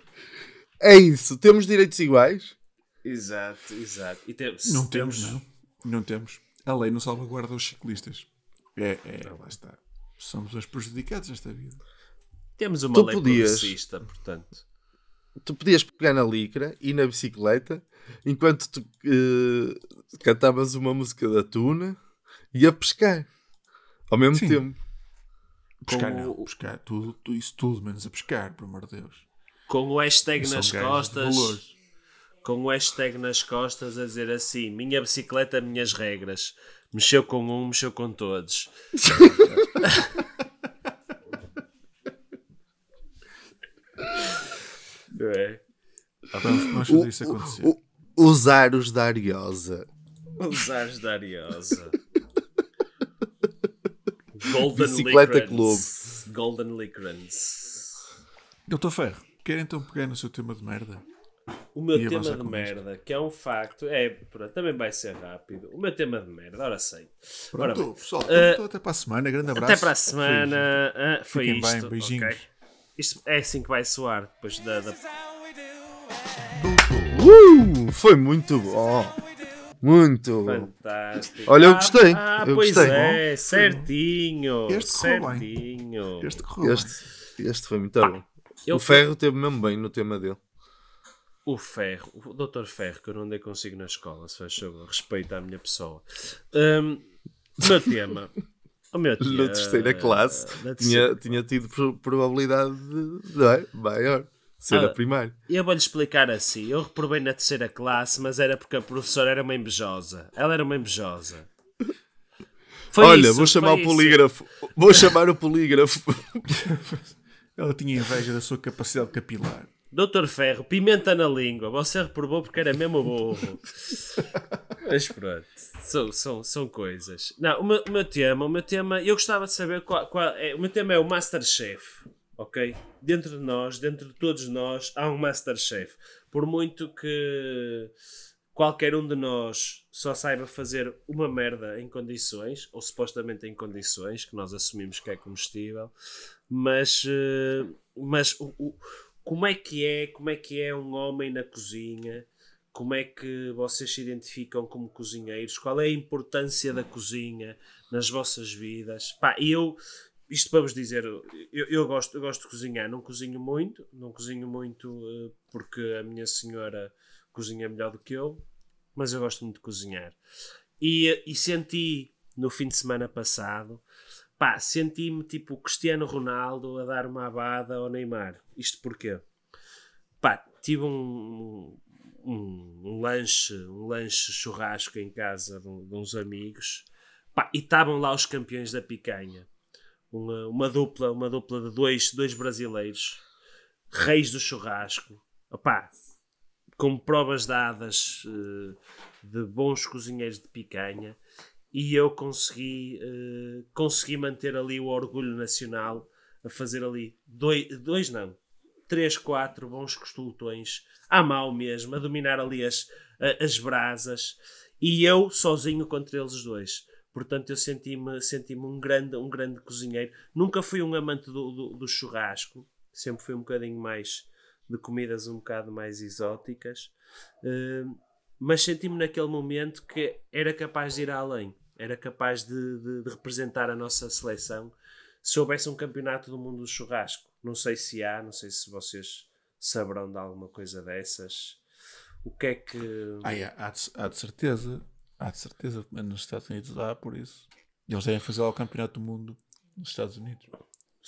É isso, temos direitos iguais. Exato, exato. E tem- Não temos, não. Não temos. A lei não salvaguarda os ciclistas. É, é, lá está. Somos os prejudicados nesta vida. Temos uma Tu lei podias. progressista, portanto. Tu podias pegar na licra e na bicicleta enquanto tu eh, cantavas uma música da Tuna e a pescar ao mesmo Sim. tempo. Pescar Como- não. Pescar tudo, tu- isso tudo menos a pescar, por amor de Deus. Com o hashtag nas costas. Com o hashtag nas costas a dizer assim: Minha bicicleta, minhas regras. Mexeu com um, mexeu com todos. <laughs> Não é? Vamos, vamos fazer isso acontecer. O- os aros da Ariosa. Os ares da Ariosa. Golden Bicicleta Licorns. Golden Licorns. Doutor Ferro, quer então pegar no seu tema de merda? O meu E tema de merda, que é um facto, é, pronto, também vai ser rápido. O meu tema de merda, ora sei. Ora Pronto, bem, pessoal, então até para a semana. Grande abraço. Até para a semana. Ah, foi Fiquem isto. bem, beijinhos. ok? Isto é assim que vai soar depois da. da-. Uh, foi muito bom. Muito bom. Fantástico. Olha, eu Ah, gostei, Ah, eu pois gostei. é, certinho. Este correu bem. certinho. Este correu Este, este foi muito bom. Eu o Ferro teve mesmo bem no tema dele. O Ferro, o Dr. Ferro, que eu não andei consigo na escola, se faz favor, respeita a minha pessoa. O meu tema. O meu tema <laughs> Na terceira classe na terceira- tinha, tinha tido pro- probabilidade de, não é? maior de ser Ah, a primária. Eu vou-lhe explicar assim. Eu reprovei na terceira classe, mas era porque a professora era uma invejosa. Ela era uma invejosa. Foi Olha, isso, vou chamar foi o isso. polígrafo. Vou chamar o polígrafo. <laughs> Ela tinha inveja da sua capacidade capilar. Doutor Ferro, pimenta na língua. Você reprovou porque era mesmo burro. <laughs> Mas pronto, são, são, são coisas. Não, o meu, o meu tema, o meu tema, eu gostava de saber qual, qual é. O meu tema é o Masterchef, ok? Dentro de nós, dentro de todos nós, há um Masterchef. Por muito que qualquer um de nós só saiba fazer uma merda em condições, ou supostamente em condições, que nós assumimos que é comestível, mas, eh, mas o, o- como é que é, como é que é um homem na cozinha? Como é que vocês se identificam como cozinheiros? Qual é a importância da cozinha nas vossas vidas? Pá, eu, isto para vos dizer, eu, eu gosto, eu gosto de cozinhar, não cozinho muito, não cozinho muito eh, porque a minha senhora cozinha melhor do que eu, mas eu gosto muito de cozinhar. E, e senti no fim de semana passado, pá, senti-me tipo Cristiano Ronaldo a dar uma abada ao Neymar. Isto porquê? Pá, tive um, um, um lanche, um lanche churrasco em casa de, de uns amigos, pá, e estavam lá os campeões da picanha. Uma, uma dupla, uma dupla de dois, dois brasileiros, reis do churrasco. Opá, com provas dadas eh, de bons cozinheiros de picanha e eu consegui, eh, consegui manter ali o orgulho nacional a fazer ali dois, dois não, três, quatro bons costultões à mão mesmo, a dominar ali as, as brasas e eu sozinho contra eles dois. Portanto, eu senti-me senti um, grande, um grande cozinheiro. Nunca fui um amante do, do, do churrasco, sempre fui um bocadinho mais de comidas um bocado mais exóticas, eh, mas senti-me naquele momento que era capaz de ir além, era capaz de, de- de representar a nossa seleção se houvesse um campeonato do mundo do churrasco. Não sei se há, não sei se vocês saberão de alguma coisa dessas. O que é que. Ah, é, há, de, há de certeza. Há de certeza. Mas nos Estados Unidos há, por isso. Eles devem fazer lá o Campeonato do Mundo nos Estados Unidos.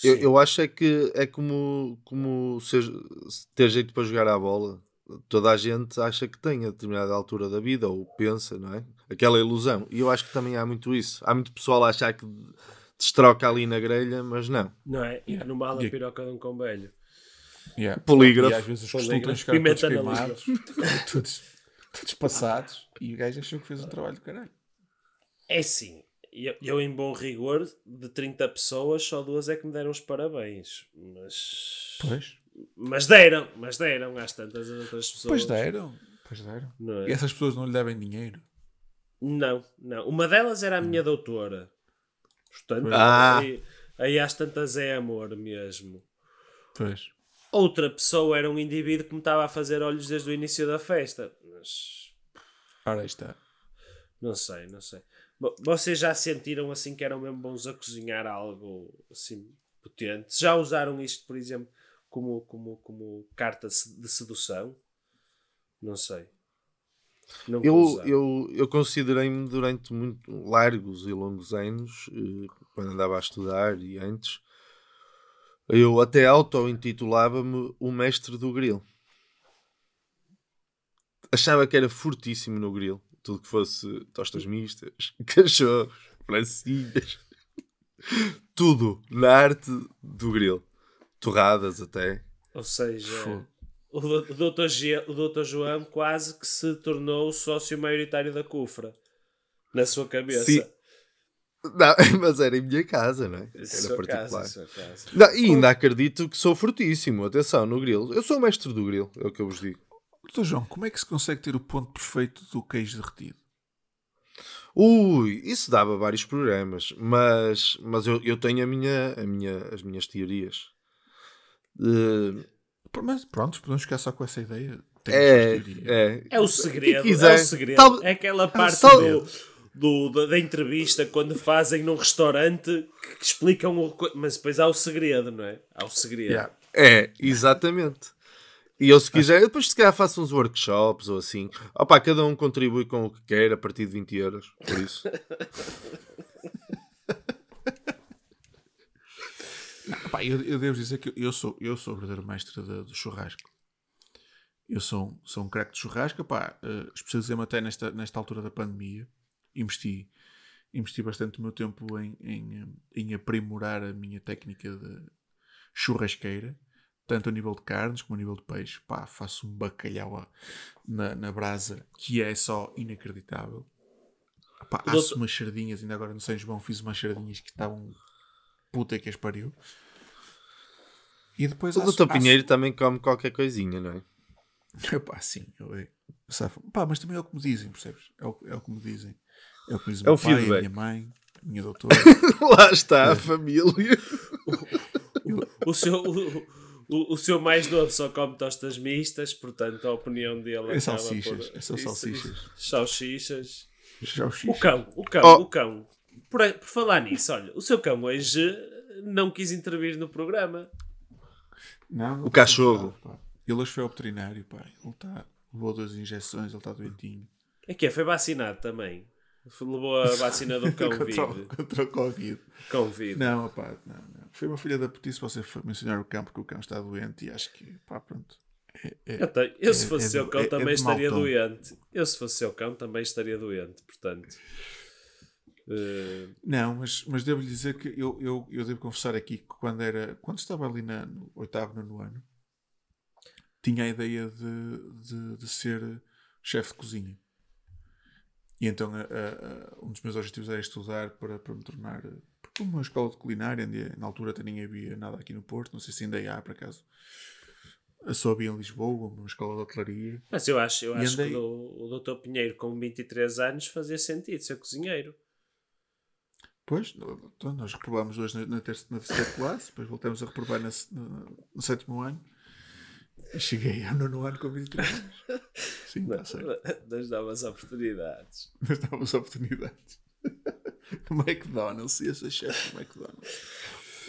Eu, eu acho é que é como, como seja, ter jeito para jogar à bola. Toda a gente acha que tem a determinada altura da vida, ou pensa, não é? Aquela ilusão. E eu acho que também há muito isso. Há muito pessoal a achar que destroca ali na grelha, mas não. Não é? E no mal a piroca de um combelho. Yeah. Polígrafo. E às vezes os costumes ficaram todos queimados, todos, todos passados, e o gajo achou que fez um trabalho do caralho. É sim. Eu, eu, em bom rigor, de 30 pessoas, só duas é que me deram os parabéns. Mas. Pois. Mas deram, mas deram às tantas outras pessoas. Pois deram. Pois deram. Não é? E essas pessoas não lhe devem dinheiro. Não, não. Uma delas era a minha doutora. Portanto, Ah. aí, aí às tantas é amor mesmo. Pois. Outra pessoa era um indivíduo que me estava a fazer olhos desde o início da festa. Mas Ora, aí está. não sei, não sei. Vo- Vocês já sentiram assim que eram mesmo bons a cozinhar algo assim potente? Já usaram isto, por exemplo, como, como, como carta de sedução? Não sei. Nunca Eu, eu, eu considerei-me durante muito largos e longos anos, eh, quando andava a estudar e antes, eu até auto-intitulava-me o mestre do grill. Achava que era fortíssimo no grill. Tudo que fosse tostas mistas, <laughs> cachorros, francinhas, tudo na arte do grill. Torradas até. Ou seja, Fogo. o, Dr. G- o Dr. João quase que se tornou o sócio maioritário da Cufra. Na sua cabeça. Sim. Não, <laughs> mas era em minha casa, não é? Era particular. casa. Não, e ainda acredito que sou fortíssimo. Atenção, no grill. Eu sou o mestre do grill, é o que eu vos digo. Doutor João, como é que se consegue ter o ponto perfeito do queijo derretido? Ui, isso dava vários programas, mas, mas eu, eu tenho a minha, a minha, as minhas teorias. Pr- Mas pronto, podemos ficar só com essa ideia. É, é, É o segredo. É o segredo. Tal- É aquela parte tal- do, do- da, da entrevista quando fazem num restaurante que explicam o. Mas depois há o segredo, não é? Há o segredo. Yeah. É, exatamente. E eu, se quiser, depois se calhar faço uns workshops ou assim. Opa, cada um contribui com o que quer a partir de 20 euros. Por isso. <laughs> Pá, eu, eu devo dizer que eu sou, eu sou o verdadeiro mestre do churrasco. Eu sou, um- sou um craque de churrasco. Pá, uh, especializei-me até nesta, nesta altura da pandemia. Investi, investi bastante o meu tempo em, em, um, em aprimorar a minha técnica de churrasqueira, tanto a nível de carnes como a nível de peixe. Pá, faço um bacalhau na, na brasa que é só inacreditável. Pá, asso doutor- umas sardinhas, ainda agora no São João fiz umas sardinhas que estavam puta que as pariu. E depois O doutor Pinheiro também come qualquer coisinha, não é? <laughs> Epá, sim, eu, eu, safo. Pá, mas também é o que me dizem, percebes? É o, é o que me dizem. É o que me dizem É o meu pai, a feedback. minha mãe, a minha doutora. <laughs> Lá está a família. <laughs> O seu. O, o seu mais novo só come tostas mistas, portanto a opinião dele É salsichas, por- é só salsichas. Salsichas. O O cão, o cão, Oh. o cão. Por, por falar nisso, olha, o seu cão hoje não quis intervir no programa. Não, O cachorro. Pá. Ele hoje foi ao veterinário, pá. Ele está. Levou duas injeções, ele está doentinho. É que é, foi vacinado também. Levou a <laughs> vacina do cão contra, o- vive. contra o Covid. Cão. Não, pá, não, não. Foi uma filha da putice você mencionar o cão porque o cão está doente e acho que, pá, pronto. É, é- Eu, tenho- eu, se É- fosse é seu cão é- é também estaria tom. doente. Eu se fosse seu cão também estaria doente, portanto. Eh, Não, mas, mas devo lhe dizer que eu, eu, eu devo confessar aqui que quando era quando estava ali na, no oitavo, nono ano, tinha a ideia de, de, de ser chefe de cozinha. E então a- a- um dos meus objetivos era estudar para, para me tornar porque uma escola de culinária, na altura até nem havia nada aqui no Porto, não sei se ainda há por acaso. Só havia em Lisboa, uma escola de hotelaria. mas eu acho, eu E acho andei- que o, o Dr. Pinheiro com 23 anos fazia sentido ser cozinheiro. Pois, então nós reprovamos hoje na, na, terceira, na terceira classe, depois voltamos a reprovar na no, no sétimo ano. Cheguei ao nono ano com 23 anos. Sim, está certo. Das novas oportunidades. Mas dávamos oportunidades. <laughs> McDonald's, ia ser chefe do McDonald's.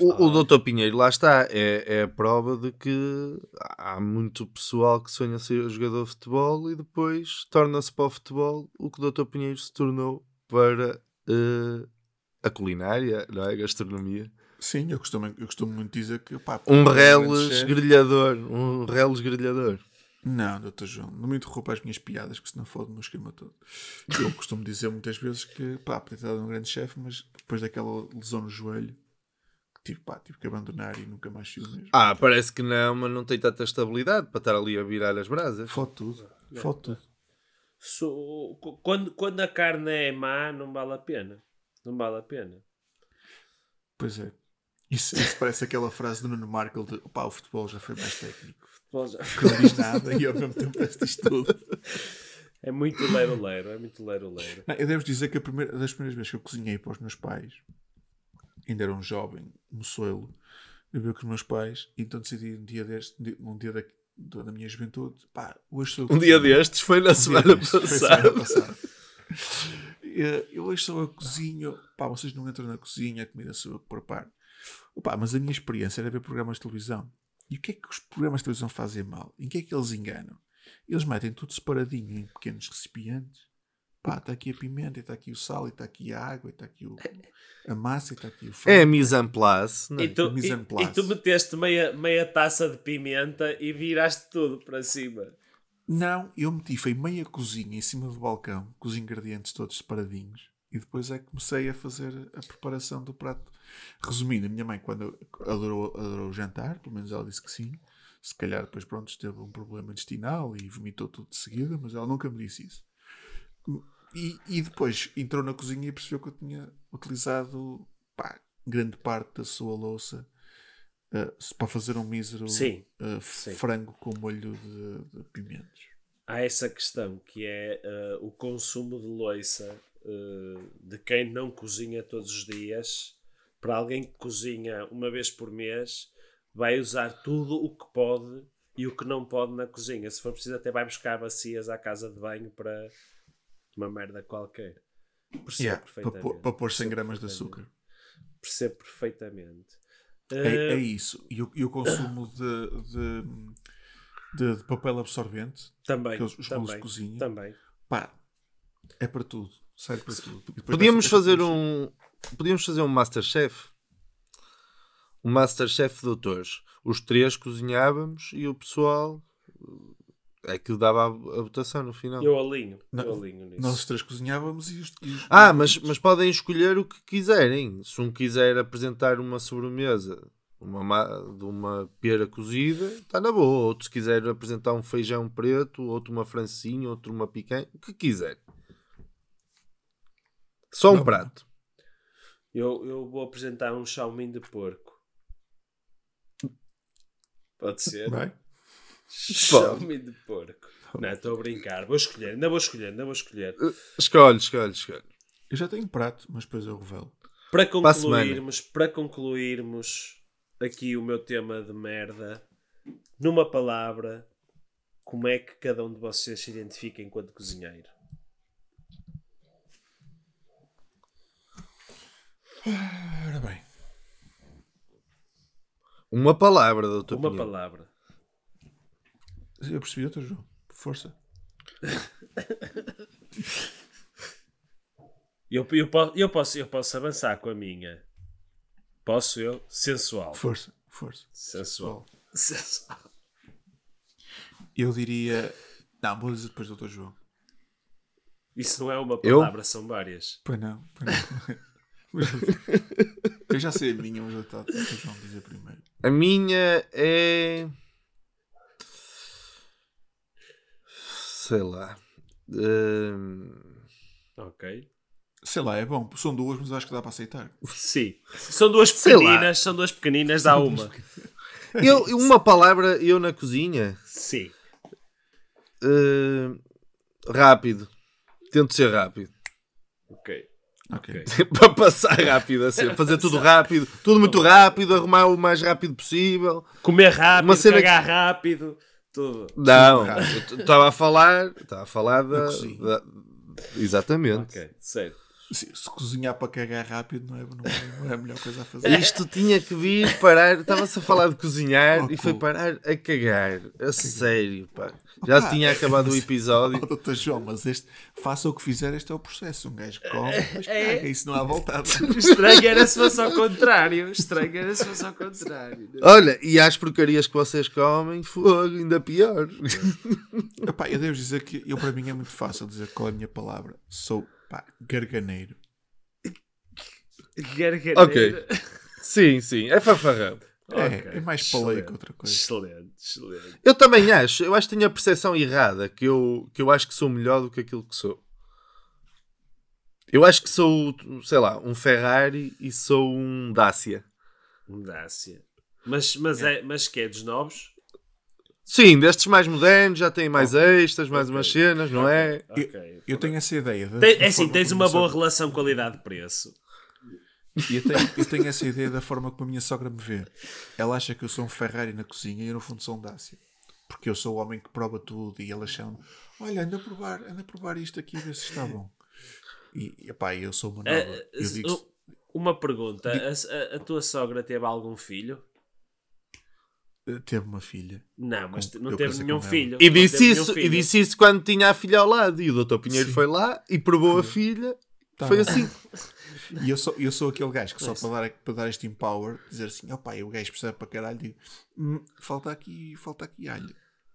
O, o Dr. Pinheiro, lá está, é, é a prova de que há muito pessoal que sonha ser jogador de futebol e depois torna-se para o futebol o que o Dr. Pinheiro se tornou para eh, a culinária, não é? A gastronomia. Sim, eu costumo, eu costumo muito dizer que pá, Um reles grelhador, um reles grelhador. Não, doutor João, não me interrompa as minhas piadas, que senão fode o meu esquema todo. Eu costumo dizer muitas vezes que, pá, podia ter dado um grande chefe, mas depois daquela lesão no joelho, tive, pá, tive que abandonar e nunca mais fui o mesmo. Ah, parece que não, mas não tem tanta estabilidade para estar ali a virar as brasas. Fode tudo, fode tudo. So- qu- quando, quando a carne é má, não vale a pena. Não vale a pena. Pois é. Isso, isso parece aquela frase do Nuno Markle de, pá, o futebol já foi mais técnico. Futebol já- Que não diz nada e ao mesmo tempo parece diz tudo. É muito leiro-leiro, é muito leiro-leiro. Não, eu devo dizer que a primeira, das primeiras vezes que eu cozinhei para os meus pais, ainda era um jovem, moçoelo, eu vi com os meus pais, e então decidi um dia deste, um dia da, da minha juventude, pá, hoje sou Um dia destes foi na Um semana destes, foi passada. semana passada. Eh, Eu hoje sou eu que cozinho, pá, vocês não entram na cozinha, a comida sou eu que preparo. Opa, mas a minha experiência era ver programas de televisão. E o que é que os programas de televisão fazem mal? Em que é que eles enganam? Eles metem tudo separadinho em pequenos recipientes. Pá, está aqui a pimenta, está aqui o sal, está aqui a água, está aqui o, a massa, e está aqui o É a frango. mise en place. não é? E tu, mise en e- place. e tu meteste meia, meia taça de pimenta e viraste tudo para cima. Não, eu meti, foi meia cozinha em cima do balcão, com os ingredientes todos separadinhos. E depois é que comecei a fazer a preparação do prato. Resumindo, a minha mãe, quando adorou, adorou o jantar, pelo menos ela disse que sim. Se calhar depois, pronto, teve um problema intestinal e vomitou tudo de seguida, mas ela nunca me disse isso. E, e depois entrou na cozinha e percebeu que eu tinha utilizado pá, grande parte da sua louça eh, para fazer um mísero Sim, eh, sim. frango com molho de, de pimentos. Há essa questão que é eh, o consumo de loiça de quem não cozinha todos os dias. Para alguém que cozinha uma vez por mês, vai usar tudo o que pode e o que não pode na cozinha. Se for preciso, até vai buscar bacias à casa de banho para uma merda qualquer. Percebo Yeah, para, perfeitamente. pôr- para pôr 100 Percebo gramas de açúcar. Percebo perfeitamente. É, Eh, é isso. E o, e o consumo de, de, de- de papel absorvente, também, aqueles- os rolos de também, cozinha. também. pá, é para tudo. Serve para tudo. Podíamos fazer um. Podíamos fazer um Masterchef. Um Masterchef de doutores. Os três cozinhávamos e o pessoal é que dava a, a votação no final. Eu alinho, Não, eu alinho nisso. Nós três cozinhávamos e os. e os- Ah, mas, mas podem escolher o que quiserem. Se um quiser apresentar uma sobremesa uma, ma- de uma pera cozida, está na boa. Outro se quiser apresentar um feijão preto, outro uma francinha, outro uma picanha, o que quiser. Só um Não. prato. Eu, eu vou apresentar um chaumin de porco. Pode ser? Vai? Chaumin de porco. Não, estou a brincar. Vou escolher, ainda vou escolher, ainda vou escolher. Escolhe, escolhe, escolhe. Eu já tenho um prato, mas depois eu revelo. Para Para concluirmos, para concluirmos aqui o meu tema de merda, numa palavra, como é que cada um de vocês se identifica enquanto cozinheiro? Ora bem. Uma palavra, doutor Uma Pinheiro. palavra. Eu percebi outro jogo. Força. Eu, eu, eu, posso, eu posso avançar com a minha. Posso eu? Sensual. Força. Força. Sensual. Sensual. Eu diria. Não, vou dizer depois do Dr. João. Isso não é uma Eu? palavra, são várias. Pois não. Pois não. <laughs> eu já sei a minha, mas eu Dr. João dizer primeiro. A minha é. Sei lá. Hum, Ok. Sei lá, é bom. São duas, mas acho que dá para aceitar. Sim. São duas pequeninas, são duas pequeninas, dá uma. <laughs> Eu, uma palavra, eu na cozinha. Sim. hum, rápido. Tento ser rápido. Ok. Ok. Ok. <laughs> Para passar rápido, assim, fazer tudo <laughs> rápido, tudo muito rápido, arrumar o mais rápido possível. Comer rápido, Uma cena cagar rápido, tudo. Não, estava a falar, estava a falar da, da- exatamente. Ok, sério. Se, se cozinhar para cagar rápido não é, não é, não é a melhor coisa a fazer. Isto tinha que vir parar. Estava-se a falar de cozinhar Oh, e foi parar a cagar. A sério, pá. Já Opa, tinha acabado o episódio. Oh, doutor João, mas este, faça o que fizer, este é o processo. Um gajo come, depois caga, isso não há voltado. <laughs> Estranho era se fosse ao contrário. Estranho era se fosse ao contrário. Olha, e às porcarias que vocês comem, fogo, ainda pior. Epá, eu devo dizer que eu, para mim é muito fácil dizer qual é a minha palavra. Sou pá, garganeiro. Gargareira. Ok. Sim, sim, é fanfarrão. É, Ok, é mais paleio que outra coisa. Excelente, excelente. Eu também acho, eu acho que tenho a percepção errada, que eu, que eu acho que sou melhor do que aquilo que sou. Eu acho que sou, sei lá, um Ferrari e sou um Dacia. Dácia. Mas, mas, é, mas que é dos novos? Sim, destes mais modernos, já têm mais extras, mais umas cenas, não é? Ok. Eu tenho essa ideia. da- Tem- é assim, tens uma boa sogra- relação qualidade-preço. E eu tenho, eu tenho essa ideia da forma como a minha sogra me vê. Ela acha que eu sou um Ferrari na cozinha e eu no fundo sou um Dacia. Porque eu sou o homem que prova tudo e ela chama olha, anda a provar, anda a provar isto aqui a ver se está bom. E, e pá, eu sou uma nova. Ah, eu digo uh, uma pergunta: a, a- a tua sogra teve algum filho? Teve uma filha. Não, mas Com- não teve nenhum filho. E disse, isso, e filho. disse isso quando tinha a filha ao lado. E o Dr. Pinheiro Sim. foi lá e provou a filha. Tá foi bem. assim. <laughs> E eu sou, eu sou aquele gajo que só para dar, para dar este empower, dizer assim, opá, o gajo percebe para caralho, digo, "Hum, falta aqui, falta aqui alho.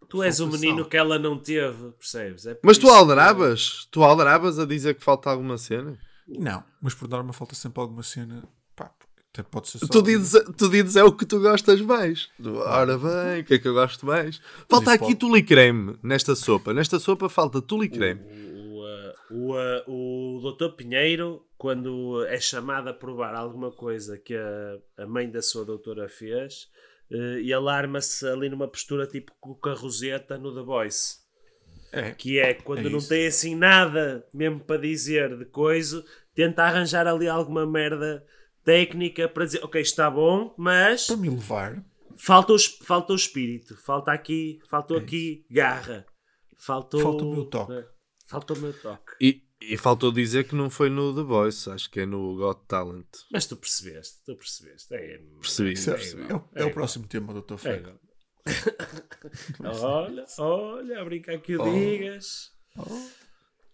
Tu és o Falta menino sal." que ela não teve, percebes? É Mas tu isso que- aldrabas? Tu aldrabas a dizer que falta alguma cena? Não, mas por norma falta sempre alguma cena, pá, até pode ser só... Tu dizes, tu dizes é o que tu gostas mais. Ora bem, o que é que eu gosto mais? Falta aqui pode- tule creme nesta sopa. Nesta sopa falta tule creme. O, uh, o, uh, o Dr. Pinheiro, quando é chamado a provar alguma coisa que a, a mãe da sua doutora fez, uh, ele arma-se ali numa postura tipo com a Roseta no The Voice. É, Que é quando É não tem assim nada mesmo para dizer de coisa, tenta arranjar ali alguma merda técnica para dizer, ok, está bom, mas para me levar, falta o, falta o espírito, falta aqui, faltou aqui garra, faltou, Falta o meu toque. É, falta o meu toque. E, e faltou dizer que não foi no The Voice, acho que é no Got Talent. Mas tu percebeste, tu percebeste. É, Percebi, isso é, percebi. é o, é o próximo tema do Dr. É Ferro. igual. <laughs> olha, olha, a brincar que o Oh. digas.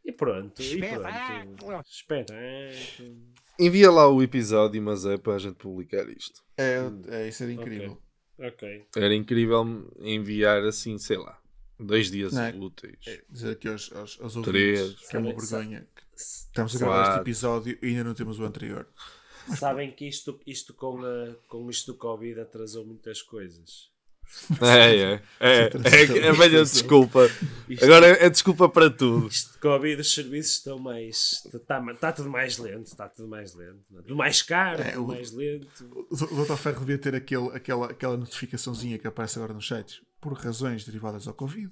E pronto, e pronto. Espetáculo. Envia lá o episódio, mas é para a gente publicar isto. É, é, isso era incrível. Ok. Era incrível enviar assim, sei lá, dois dias é? úteis. É, dizer aqui aos, aos, aos Três. ouvintes que é uma vergonha. Estamos a gravar este episódio e ainda não temos o anterior. Sabem que isto, isto com, a, com isto do Covid atrasou muitas coisas. É, é. É, é, é a velha Isto- desculpa. Agora é desculpa para tudo. Isto de Covid, os serviços estão mais. Está tá tudo mais lento, está tudo mais lento. é? Tudo mais caro, É, tudo o- mais lento. O Dr. Ferro devia ter aquele, aquela, aquela notificaçãozinha que aparece agora nos sites. Por razões derivadas ao Covid,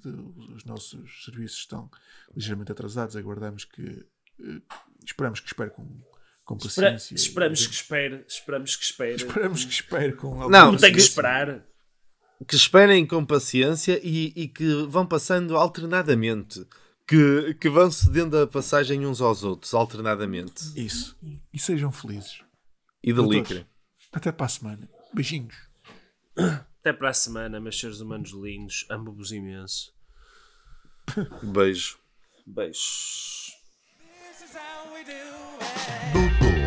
os nossos serviços estão ligeiramente atrasados. Aguardamos que. eh, esperamos que espere com, com Espera- paciência. esperamos que espere, esperamos que espere. Esperamos que espere com Não, Não tem que esperar. Que esperem com paciência e, e que vão passando alternadamente. Que, que vão cedendo a passagem uns aos outros, alternadamente. Isso. E sejam felizes. E de. Até para a semana. Beijinhos. Até para a semana, meus seres humanos lindos. Amo-vos imenso. Beijo. Beijos. This